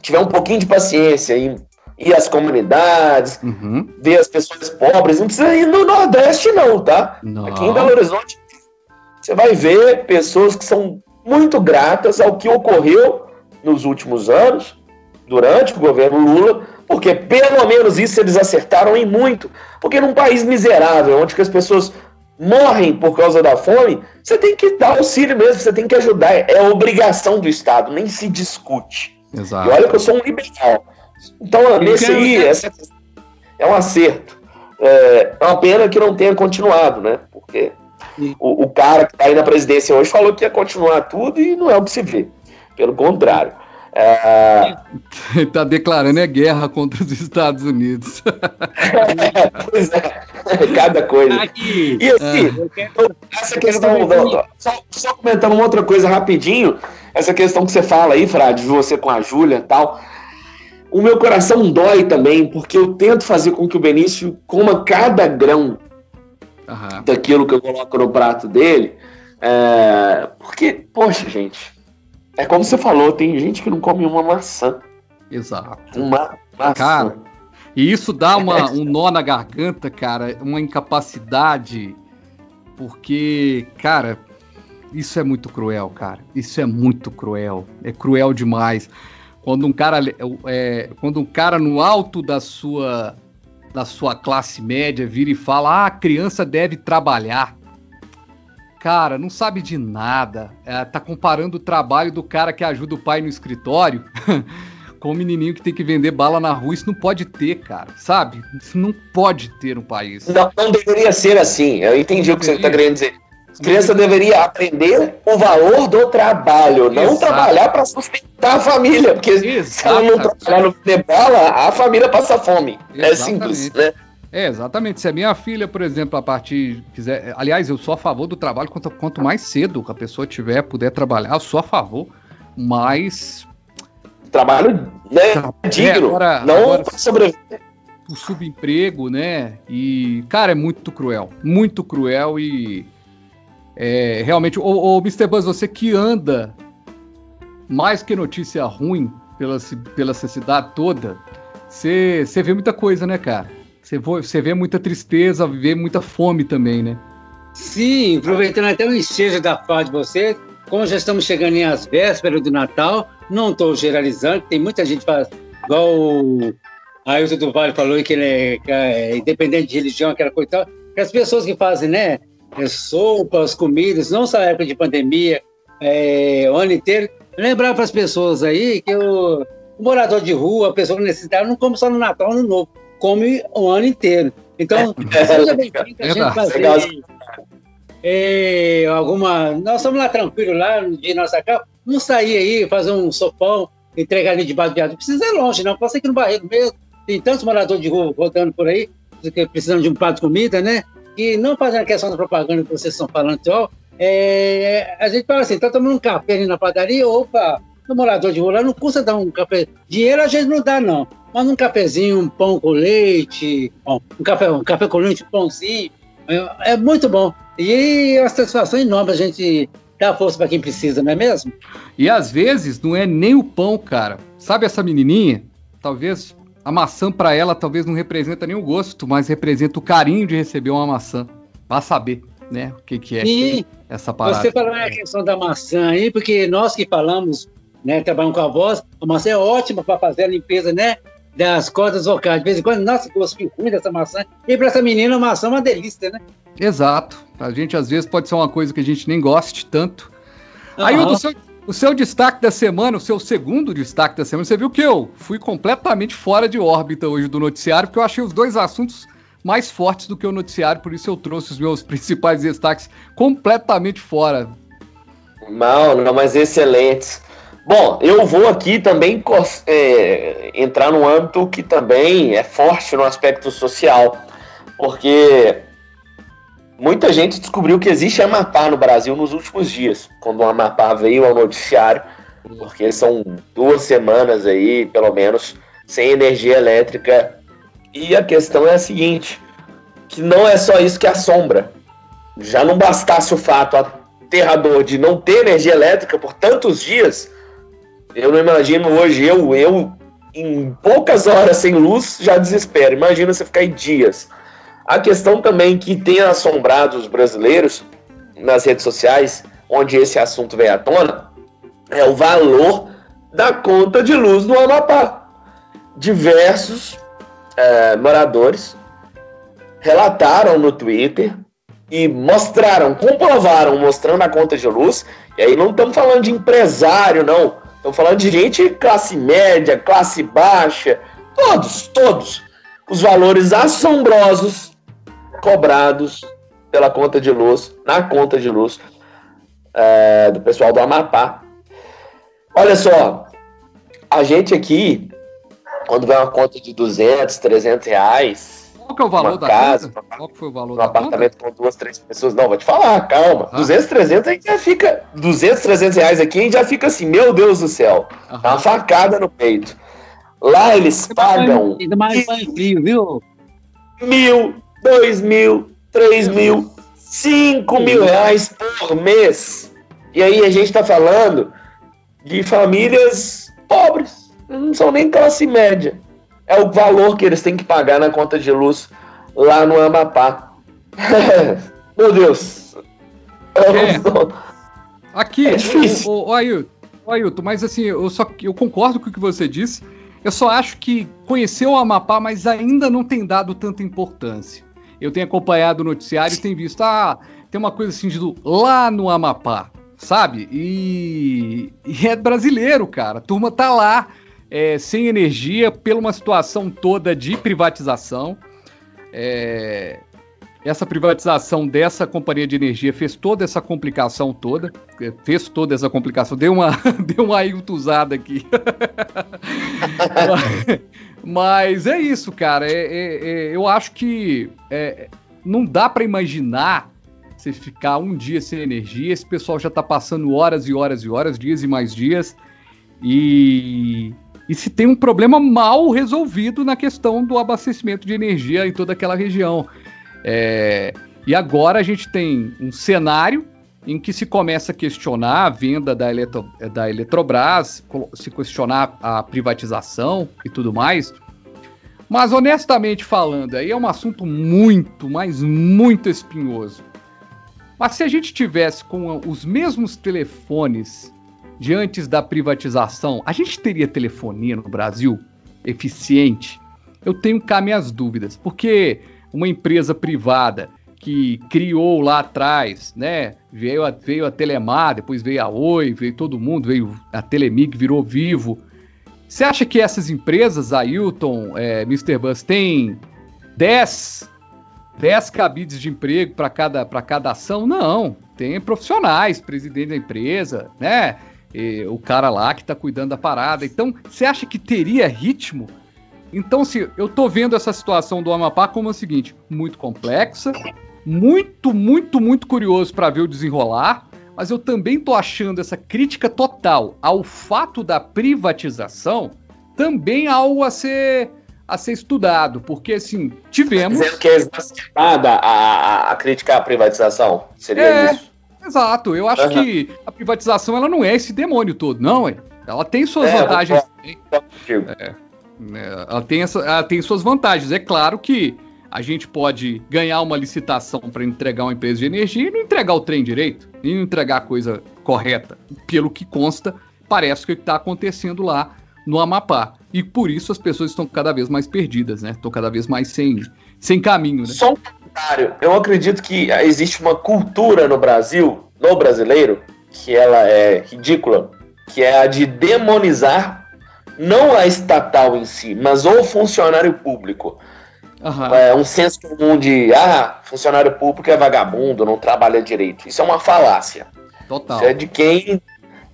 tiver um pouquinho de paciência e ir às comunidades, uhum. ver as pessoas pobres. Não precisa ir no Nordeste, não, tá? Não. Aqui em Belo Horizonte, você vai ver pessoas que são muito gratas ao que ocorreu nos últimos anos, durante o governo Lula, porque pelo menos isso eles acertaram em muito. Porque num país miserável, onde as pessoas morrem por causa da fome, você tem que dar auxílio mesmo, você tem que ajudar. É obrigação do Estado, nem se discute. Exato. E olha que eu sou um liberal. Então, nesse aí, essa é um acerto. É, é uma pena que não tenha continuado, né? Porque o, o, cara que está aí na presidência hoje falou que ia continuar tudo e não é o que se vê. Pelo contrário. É... Está declarando é guerra contra os Estados Unidos. [laughs] pois é, cada coisa. E assim, ah. essa questão. Só, só comentando uma outra coisa rapidinho. Essa questão que você fala aí, Frade, de você com a Júlia e tal o meu coração dói também, porque eu tento fazer com que o Benício coma cada grão uhum. daquilo que eu coloco no prato dele. É, porque, poxa, gente, é como você falou, tem gente que não come uma maçã. Exato. Uma maçã. Cara, e isso dá uma, um nó na garganta, cara, uma incapacidade, porque, cara, isso é muito cruel, cara. Isso é muito cruel. É cruel demais. Quando um cara, é, quando um cara no alto da sua, da sua classe média vira e fala: ah, a criança deve trabalhar. Cara, não sabe de nada. É, tá comparando o trabalho do cara que ajuda o pai no escritório [laughs] com o menininho que tem que vender bala na rua. Isso não pode ter, cara. Sabe? Isso não pode ter no país. Não, não deveria ser assim. Eu entendi não o que deveria. você está querendo dizer. As crianças deveriam aprender o valor do trabalho, não Exato. trabalhar para sustentar a família, porque se ela não Exato. trabalhar no bala, a família passa fome. É Exatamente. simples, né? É, exatamente. Se a minha filha, por exemplo, a partir quiser. Aliás, eu sou a favor do trabalho quanto, quanto mais cedo a pessoa tiver, puder trabalhar, eu sou a favor. Mas Trabalho né, é, digno, agora- não agora- sobreviver. o subemprego, né? E, cara, é muito cruel. Muito cruel e. É, realmente, ô, ô Mr. Buzz, você que anda mais que notícia ruim pela, pela essa cidade toda, você vê muita coisa, né, cara? Você vo- você vê muita tristeza, vê muita fome também, né? Sim, aproveitando até o ensejo da fala de você, como já estamos chegando em às vésperas do Natal, não estou generalizando, tem muita gente faz, igual o Ailton do Vale falou que ele é, que é independente de religião, aquela coisa e tal, que as pessoas que fazem, né, é, sopas, comidas, não só na época de pandemia, é, o ano inteiro, lembrar para as pessoas aí que o, o morador de rua, a pessoa necessitada, não come só no Natal, no Novo, come o ano inteiro. Então, seja bem-vindo a gente Verdade. fazer é, alguma. Nós estamos lá tranquilos, lá no dia de nossa casa. Não sair aí, fazer um sopão, entregar ali debaixo do viaduto. Precisa ir longe, não. Ser aqui no Barreiro mesmo. Tem tantos moradores de rua rodando por aí, que precisando de um prato de comida, né? E não fazendo a questão da propaganda que vocês estão falando, ó, é, a gente fala assim, tá tomando um café ali na padaria, opa, no morador de rua não custa dar um café. Dinheiro a gente não dá, não. Mas um cafezinho, um pão com leite, um café, um café com leite, um pãozinho, é, é muito bom. E é uma satisfação enorme a gente dar força para quem precisa, não é mesmo? E às vezes não é nem o pão, cara. Sabe essa menininha? Talvez a maçã pra ela talvez não representa nem o gosto, mas representa o carinho de receber uma maçã. Vá saber, né? O que, que é E essa parada. você falou a questão da maçã aí, porque nós que falamos, né, trabalhamos com a voz, a maçã é ótima para fazer a limpeza, né? Das cordas vocais. De vez em quando, nossa, que gosto ruim dessa maçã. E para essa menina, a maçã é uma delícia, né? Exato. A gente às vezes pode ser uma coisa que a gente nem goste tanto. Aí o seu, o seu destaque da semana, o seu segundo destaque da semana, você viu que eu fui completamente fora de órbita hoje do noticiário, porque eu achei os dois assuntos mais fortes do que o noticiário, por isso eu trouxe os meus [laughs] principais destaques completamente fora. Não, não, mas excelentes. Bom, eu vou aqui também é, entrar num âmbito que também é forte no aspecto social, porque muita gente descobriu que existe Amapá no Brasil nos últimos dias, quando o Amapá veio ao noticiário, porque são duas semanas aí, pelo menos, sem energia elétrica. E a questão é a seguinte, que não é só isso que assombra. Já não bastasse o fato aterrador de não ter energia elétrica por tantos dias, eu não imagino hoje eu, eu em poucas horas sem luz já desespero. Imagina você ficar em dias. A questão também que tem assombrado os brasileiros nas redes sociais, onde esse assunto veio à tona, é o valor da conta de luz no Amapá. Diversos eh, moradores relataram no Twitter e mostraram, comprovaram, mostrando a conta de luz. E aí não estamos falando de empresário, não. Estamos falando de gente classe média, classe baixa, todos, todos. Os valores assombrosos cobrados pela conta de luz, na conta de luz é, do pessoal do Amapá. Olha só, a gente aqui, quando vem uma conta de 200, 300 reais, Qual que é o valor da casa, conta? Qual que foi o valor num da conta? apartamento com duas, três pessoas. Não, vou te falar, calma. Ah. 200, 300 a gente já fica. 200, 300 reais aqui a gente já fica assim, meu Deus do céu. Aham. Dá uma facada no peito. Lá eles pagam Ainda mais banho frio, viu? mil, dois mil, três mil, cinco mil reais por mês. E aí a gente tá falando de famílias pobres. Não são nem classe média. É o valor que eles têm que pagar na conta de luz lá no Amapá. [laughs] Meu Deus. É. Aqui, É difícil. o, o, Ailton, o Ailton, mas assim, eu só eu concordo com o que você disse. Eu só acho que conheceu o Amapá, mas ainda não tem dado tanta importância. Eu tenho acompanhado o noticiário e tenho visto, ah, tem uma coisa assim de do- lá no Amapá, sabe? E, e é brasileiro, cara. A turma tá lá é, sem energia pela uma situação toda de privatização. É, essa privatização dessa companhia de energia fez toda essa complicação toda, fez toda essa complicação, deu uma, [laughs] deu uma ailtuzada aqui. [laughs] mas, é isso, cara. É, é, é, eu acho que é, não dá para imaginar você ficar um dia sem energia. Esse pessoal já está passando horas e horas e horas, dias e mais dias. E, e se tem um problema mal resolvido na questão do abastecimento de energia em toda aquela região. É, e agora a gente tem um cenário em que se começa a questionar a venda da, Eletro, da Eletrobras, se questionar a privatização e tudo mais. Mas honestamente falando, aí é um assunto muito, mas muito espinhoso. Mas se a gente tivesse com os mesmos telefones de antes da privatização, a gente teria telefonia no Brasil eficiente? Eu tenho cá minhas dúvidas, porque uma empresa privada que criou lá atrás, né? Veio a, veio a Telemar, depois veio a Oi, veio todo mundo, veio a Telemig, virou Vivo. Você acha que essas empresas, Ailton, é, Mr. Bus, tem 10 10 cabides de emprego para cada, cada ação. Não, tem profissionais, presidente da empresa, né? E o cara lá que está cuidando da parada. Então, você acha que teria ritmo? Então, se eu tô vendo essa situação do Amapá como a seguinte, muito complexa, muito, muito, muito curioso para ver o desenrolar, mas eu também tô achando essa crítica total ao fato da privatização também algo a ser a ser estudado, porque assim, tivemos. Dizendo que é exacerbada a, a, crítica à privatização. Seria é, isso? Exato, eu acho uhum. que a privatização ela não é esse demônio todo, não, é. Ela tem suas é, vantagens. É, né, ela, tem essa, ela tem suas vantagens. É claro que a gente pode ganhar uma licitação para entregar uma empresa de energia e não entregar o trem direito, e não entregar a coisa correta. Pelo que consta, parece que está acontecendo lá no Amapá. E por isso as pessoas estão cada vez mais perdidas, né? Estão cada vez mais sem, sem caminho, né? Só um comentário. Eu acredito que existe uma cultura no Brasil, no brasileiro, que ela é ridícula, que é a de demonizar não a estatal em si, mas o funcionário público. Uhum. É um senso comum de ah, funcionário público é vagabundo, não trabalha direito. Isso é uma falácia. Total. Isso é de quem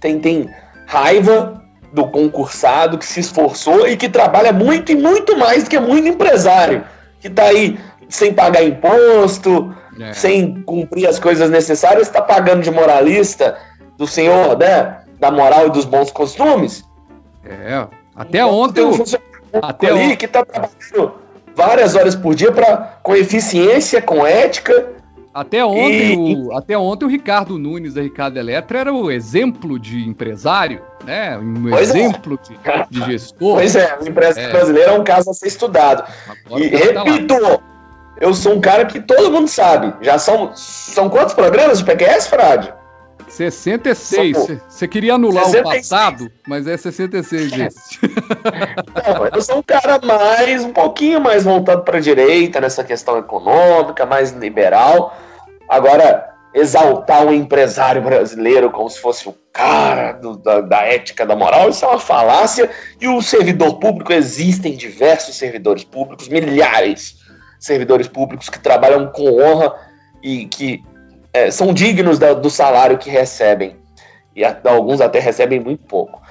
tem, tem raiva do concursado que se esforçou e que trabalha muito e muito mais do que muito empresário, que está aí sem pagar imposto, é. sem cumprir as coisas necessárias, está pagando de moralista do senhor, né, da moral e dos bons costumes. É, até então, ontem. Um até ali que está trabalhando várias horas por dia para com eficiência, com ética até ontem, e... o, até ontem o Ricardo Nunes da Ricardo Eletro era o exemplo de empresário, né? Um pois é. exemplo é. de, de, gestor. Pois é, o empresário é. brasileiro é um caso a ser estudado. Agora e tá repito, eu sou um cara que todo mundo sabe. Já são, são quantos programas de PQS, Frade? 66. Você queria anular 66. o passado, mas é 66 esse. [laughs] [laughs] Não, eu sou um cara mais, um pouquinho mais voltado para a direita nessa questão econômica, mais liberal. Agora, exaltar um empresário brasileiro como se fosse o cara do, da, da, ética, da moral, isso é uma falácia. E o servidor público, existem diversos servidores públicos, milhares de servidores públicos que trabalham com honra e que é, são dignos da, do salário que recebem. E a, alguns até recebem muito pouco.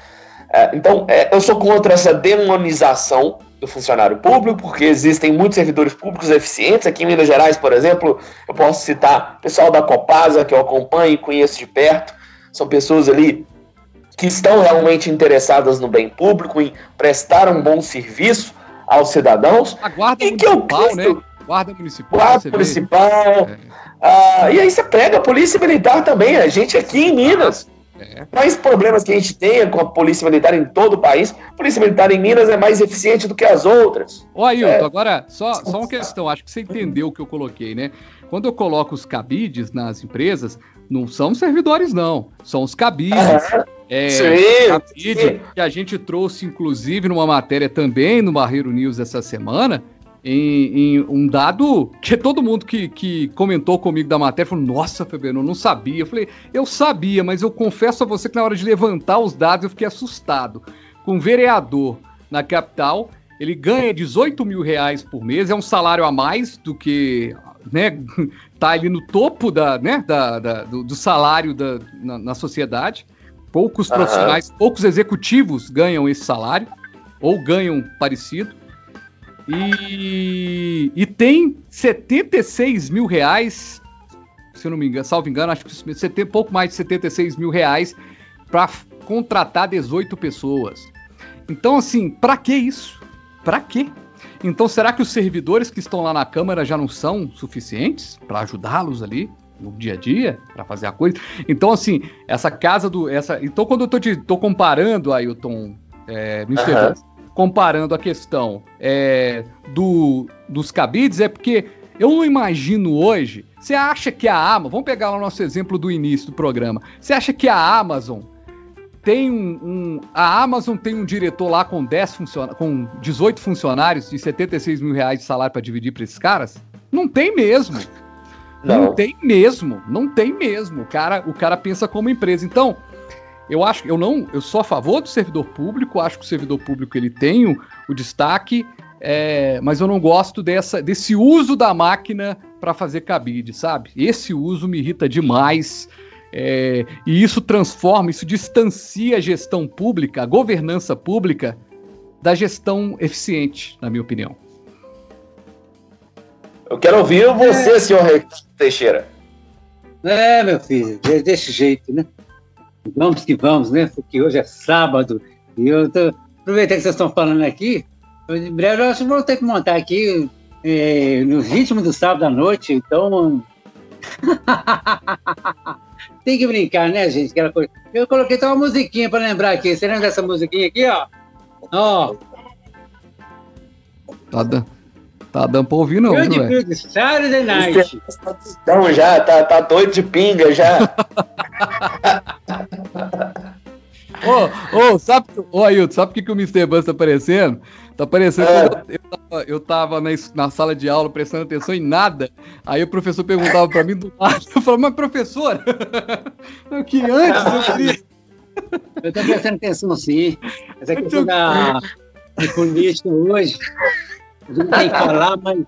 É, então, é, eu sou contra essa demonização do funcionário público, porque existem muitos servidores públicos eficientes. Aqui em Minas Gerais, por exemplo, eu posso citar o pessoal da Copasa, que eu acompanho e conheço de perto. São pessoas ali que estão realmente interessadas no bem público, em prestar um bom serviço aos cidadãos. A guarda e municipal, que eu, né? Guarda municipal. Guarda municipal. É. Ah, e aí você pega a polícia militar também, a gente aqui em Minas. É. Mais problemas que a gente tenha com a polícia militar em todo o país, a polícia militar em Minas é mais eficiente do que as outras. Ô Ailton, é. agora, só, só uma questão, acho que você entendeu o que eu coloquei, né? Quando eu coloco os cabides nas empresas, não são servidores, não, são os cabides. É, sim, cabide sim. que a gente trouxe, inclusive, numa matéria também no Barreiro News essa semana, em, em, um dado que todo mundo que, que comentou comigo da matéria falou: Nossa, Fabiano, eu não sabia. Eu falei: Eu sabia, mas eu confesso a você que na hora de levantar os dados eu fiquei assustado. Com um vereador na capital, ele ganha 18 mil reais por mês, é um salário a mais do que né, [laughs] tá ali no topo da, né, da, da do, do, salário da, na, na sociedade. Poucos uhum. profissionais, poucos executivos ganham esse salário, ou ganham parecido. E, e tem 76 mil reais, se eu não me engano, salvo engano, acho que pouco mais de 76 mil reais para contratar 18 pessoas. Então, assim, para que isso? Para quê? Então, será que os servidores que estão lá na Câmara já não são suficientes para ajudá-los ali no dia a dia, para fazer a coisa? Então, assim, essa casa do. essa Então, quando eu tô, te, tô comparando, Ailton, é, Mr. Uhum. Comparando a questão é, do, dos cabides, é porque eu não imagino hoje. Você acha que a Amazon. Vamos pegar o nosso exemplo do início do programa. Você acha que a Amazon tem um, um, a Amazon tem um diretor lá com 10 funciona, com 18 funcionários e 76 mil reais de salário para dividir para esses caras? Não tem mesmo. Não. não. tem mesmo, não tem mesmo. O cara, o cara pensa como empresa. Então, eu acho, eu não, eu sou a favor do servidor público. Acho que o servidor público ele tem o, o destaque, é, mas eu não gosto dessa, desse uso da máquina para fazer cabide, sabe? Esse uso me irrita demais. É, e isso transforma, isso distancia a gestão pública, a governança pública, da gestão eficiente, na minha opinião. Eu quero ouvir você, é. senhor Teixeira. É, meu filho, desse jeito, né? Vamos que vamos, né? Porque hoje é sábado e eu tô que vocês estão falando aqui. Em breve eu acho que vou ter que montar aqui é, no ritmo do sábado à noite, então. [laughs] Tem que brincar, né, gente? Aquela coisa. Eu coloquei até uma musiquinha para lembrar aqui. Você lembra dessa musiquinha aqui, ó? Ó. Tá dando, tá dando pra ouvir, não, Good, good. Saturday night. Então já, tá, tá doido de pinga já. [laughs] Ô, ô, sabe, ô Ailton, sabe o que, que o Mr. Bus tá parecendo? Tá parecendo é. eu, eu, tava, eu tava na, na, sala de aula prestando atenção em nada. Aí o professor perguntava pra mim do nada. Eu falava, mas professor, [laughs] o que antes eu queria. Eu tô prestando atenção sim. Essa questão da, da política hoje, gente tem que falar, mas.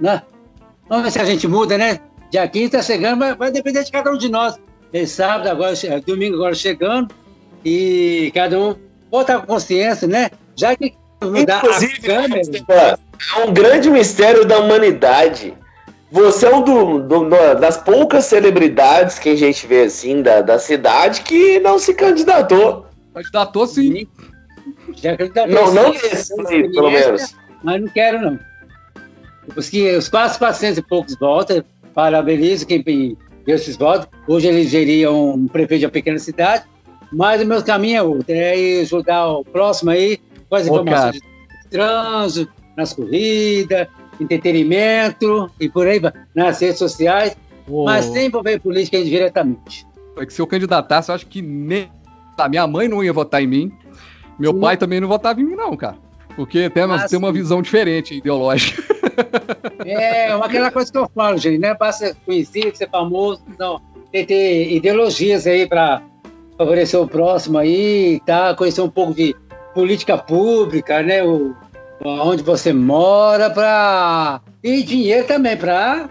Né? Vamos ver se a gente muda, né? Dia 15 tá chegando, mas vai depender de cada um de nós. É sábado, agora, domingo agora chegando, e cada um botar com consciência, né? Já que mudar Inclusive, a câmera. É um grande mistério da humanidade. Você é um do, do, das poucas celebridades que a gente vê assim da, da cidade que não se candidatou. Candidatou sim. Já candidatou. Não, não esse, pelo menos. Mas não quero, não. Os, que, os quase 400 e poucos votos, parabenizo quem deu esses votos. Hoje elegeriam um prefeito de uma pequena cidade, mas o meu caminho é outro, é ajudar o próximo aí com as informações de trânsito, nas corridas, entretenimento e por aí vai, nas redes sociais, oh. mas sem envolver política diretamente. É que se eu candidatasse, eu acho que nem. a minha mãe não ia votar em mim, meu pai também não votava em mim, não, cara. Porque tem, nós tem uma visão diferente ideológica. [laughs] É, aquela coisa que eu falo, gente, não é para ser conhecido, ser famoso, não. Tem que ter ideologias aí para favorecer o próximo aí, tá? Conhecer um pouco de política pública, né? O, onde você mora, para e dinheiro também para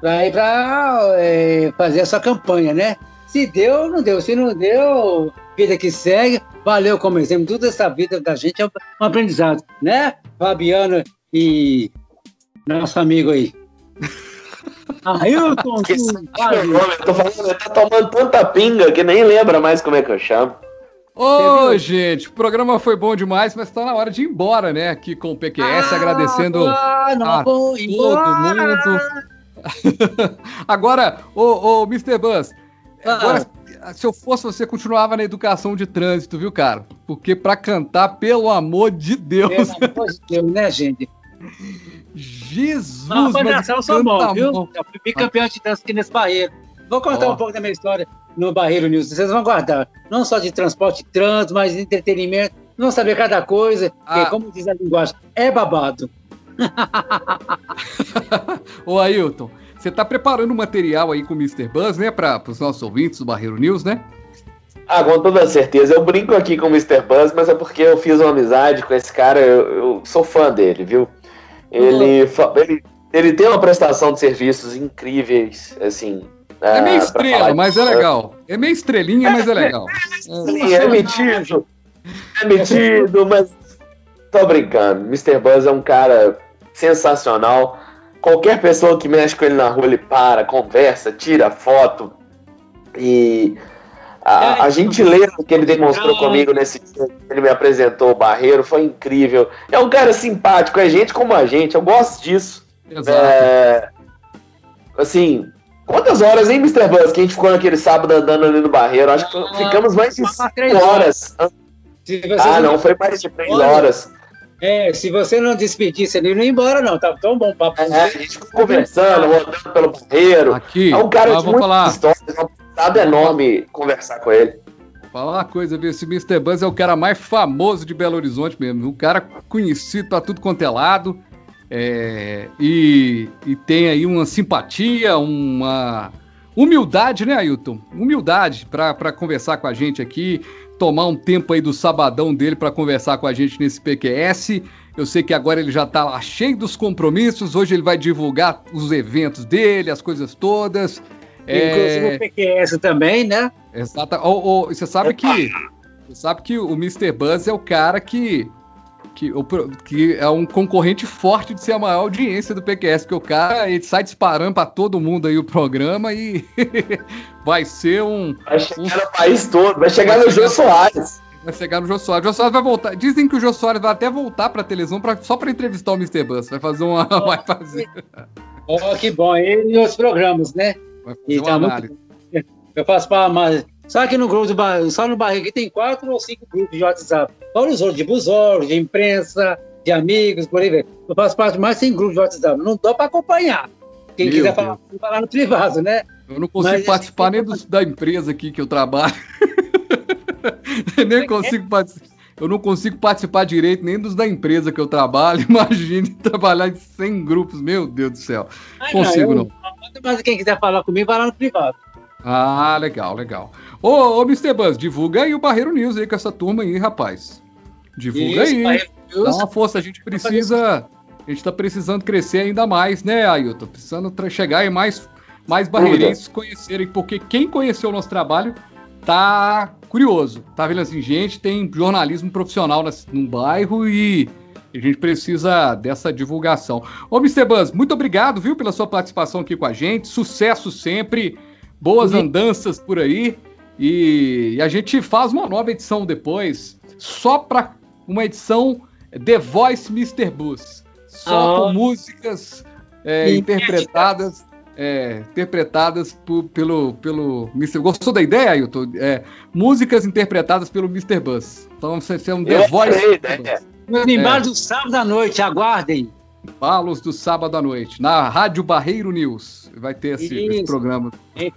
para ir para é, fazer a sua campanha, né? Se deu, não deu. Se não deu, vida que segue. Valeu como exemplo. Toda essa vida da gente é um aprendizado, né? Fabiano e nosso amigo aí. [laughs] Ailton, tu, eu tô falando, ele tá tomando tanta pinga que nem lembra mais como é que eu chamo. Ô, gente, o programa foi bom demais, mas tá na hora de ir embora, né? Aqui com o PQS, ah, agradecendo ah, não, a todo mundo. [laughs] agora, ô, ô, Mr. Buzz, ah. agora, se eu fosse você, continuava na educação de trânsito, viu, cara? Porque pra cantar, pelo amor de Deus. Pelo amor de Deus, né, gente? Jesus, não, mas eu sou bom, viu? Eu fui campeão de trânsito aqui nesse barreiro. Vou contar oh. um pouco da minha história no Barreiro News. Vocês vão guardar, não só de transporte de trânsito, mas de entretenimento. Vão saber cada coisa, ah. que, como diz a linguagem, é babado. [laughs] Ô Ailton, você está preparando material aí com o Mr. Buzz, né, para os nossos ouvintes do Barreiro News, né? Ah, com toda certeza. Eu brinco aqui com o Mr. Buzz, mas é porque eu fiz uma amizade com esse cara, eu, eu sou fã dele, viu? Ele, uhum. ele ele tem uma prestação de serviços incríveis, assim. É meio estrela, mas é legal. É meio estrelinha, mas é legal. Sim, é metido. É metido, mas tô brincando. Mr. Buzz é um cara sensacional. Qualquer pessoa que mexe com ele na rua, ele para, conversa, tira foto. E a, a gentileza que ele demonstrou comigo nesse dia que ele me apresentou o Barreiro foi incrível. É um cara simpático, é gente como a gente, eu gosto disso. Exato. É, assim, quantas horas, hein, Mr. Buzz, que a gente ficou naquele sábado andando ali no Barreiro? Acho que Ah, ficamos mais de umas 5 três horas. Você Ah, não, foi mais de 3 horas. É, se você não despedisse ele, não ia embora, não. Tá tão bom o papo. É, a gente ficou conversando, rodando pelo Barreiro. Aqui, É um cara de muitas falar, histórias, passado enorme conversar com ele. falar uma coisa, viu? Esse Mr. Buzz é o cara mais famoso de Belo Horizonte mesmo. Um cara conhecido pra tudo quanto é lado. é, e, e tem aí uma simpatia, uma humildade, né, Ailton? Humildade pra conversar com a gente aqui, tomar um tempo aí do sabadão dele pra conversar com a gente nesse PQS. Eu sei que agora ele já tá lá cheio dos compromissos. Hoje ele vai divulgar os eventos dele, as coisas todas. Inclusive É, o PQS também, né? Exato. Ô, ô, você sabe que você sabe que o Mr. Buzz é o cara que que, que é um concorrente forte de ser a maior audiência do PQS, porque o cara ele sai disparando pra todo mundo aí o programa e [laughs] vai ser um Vai chegar no país todo, vai chegar no Jô Soares. vai chegar no Jô Soares. O Jô Soares vai voltar. Dizem que o Jô Soares vai até voltar pra televisão pra, só pra entrevistar o Mr. Buzz. Vai fazer uma [laughs] vai fazer, Ó, que bom. Ele e outros programas, né? vai fazer E uma tá muito análise. Eu faço para mais. Só que no grupo do Barreiro, só no Barreiro aqui tem quatro ou cinco grupos de WhatsApp. Fora os outros de busório, de imprensa, de amigos, por aí vai. Eu faço parte de mais de 100 grupos de WhatsApp. Não dá para acompanhar. Quem Meu quiser falar, falar no privado, né? Eu não consigo Mas- participar nem dos- da empresa aqui que eu trabalho. [laughs] nem consigo participar. Eu não consigo participar direito nem dos da empresa que eu trabalho. [laughs] Imagine trabalhar em 100 grupos. Meu Deus do céu. Ah, Consigo, eu- não. Mas quem quiser falar comigo, vai lá no privado. Ah, legal, legal. Ô, ô Mr. Buzz, divulga aí o Barreiro News aí com essa turma aí, rapaz. Divulga Isso, aí. Dá uma força, a gente precisa. A gente tá precisando crescer ainda mais, né, Ailton? Precisando tra- chegar e mais, mais barreirenses conhecerem, porque quem conheceu o nosso trabalho tá curioso. Tá vendo assim, gente, tem jornalismo profissional no bairro e a gente precisa dessa divulgação. Ô, Mr. Buzz, muito obrigado, viu, pela sua participação aqui com a gente. Sucesso sempre, boas Sim. andanças por aí. E, e a gente faz uma nova edição depois, só para uma edição The Voice Mr. Buzz. Só Ah. com músicas é, interpretadas. é, interpretadas por- pelo, pelo Mr. Gostou da ideia, Ailton? É, músicas interpretadas pelo Mr. Buzz. Então você é um The Eu Voice. adorei a Mr. ideia. Buzz. Nos embalos do sábado à noite, aguardem. Palos do sábado à noite, na Rádio Barreiro News. Vai ter esse, esse programa. E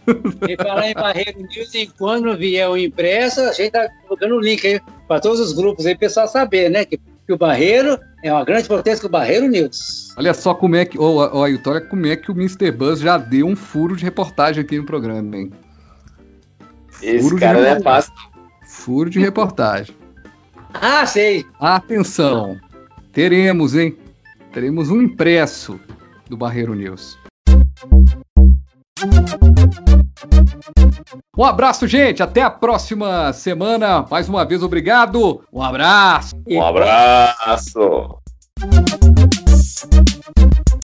falar em Barreiro News, e quando vier o impresso, a gente tá colocando o link aí para todos os grupos aí, o pessoal saber, né? Que, que o Barreiro é uma grande potência que o Barreiro News. Olha só como é que. Ô, ô, Ailton, olha como é que o Mr. Buzz já deu um furo de reportagem aqui no programa, hein? Esse Furo cara não é fácil. Furo de reportagem. Ah, sei. Atenção! Teremos, hein? Teremos um impresso do Barreiro News. Um abraço, gente. Até a próxima semana. Mais uma vez, obrigado. Um abraço. Um abraço.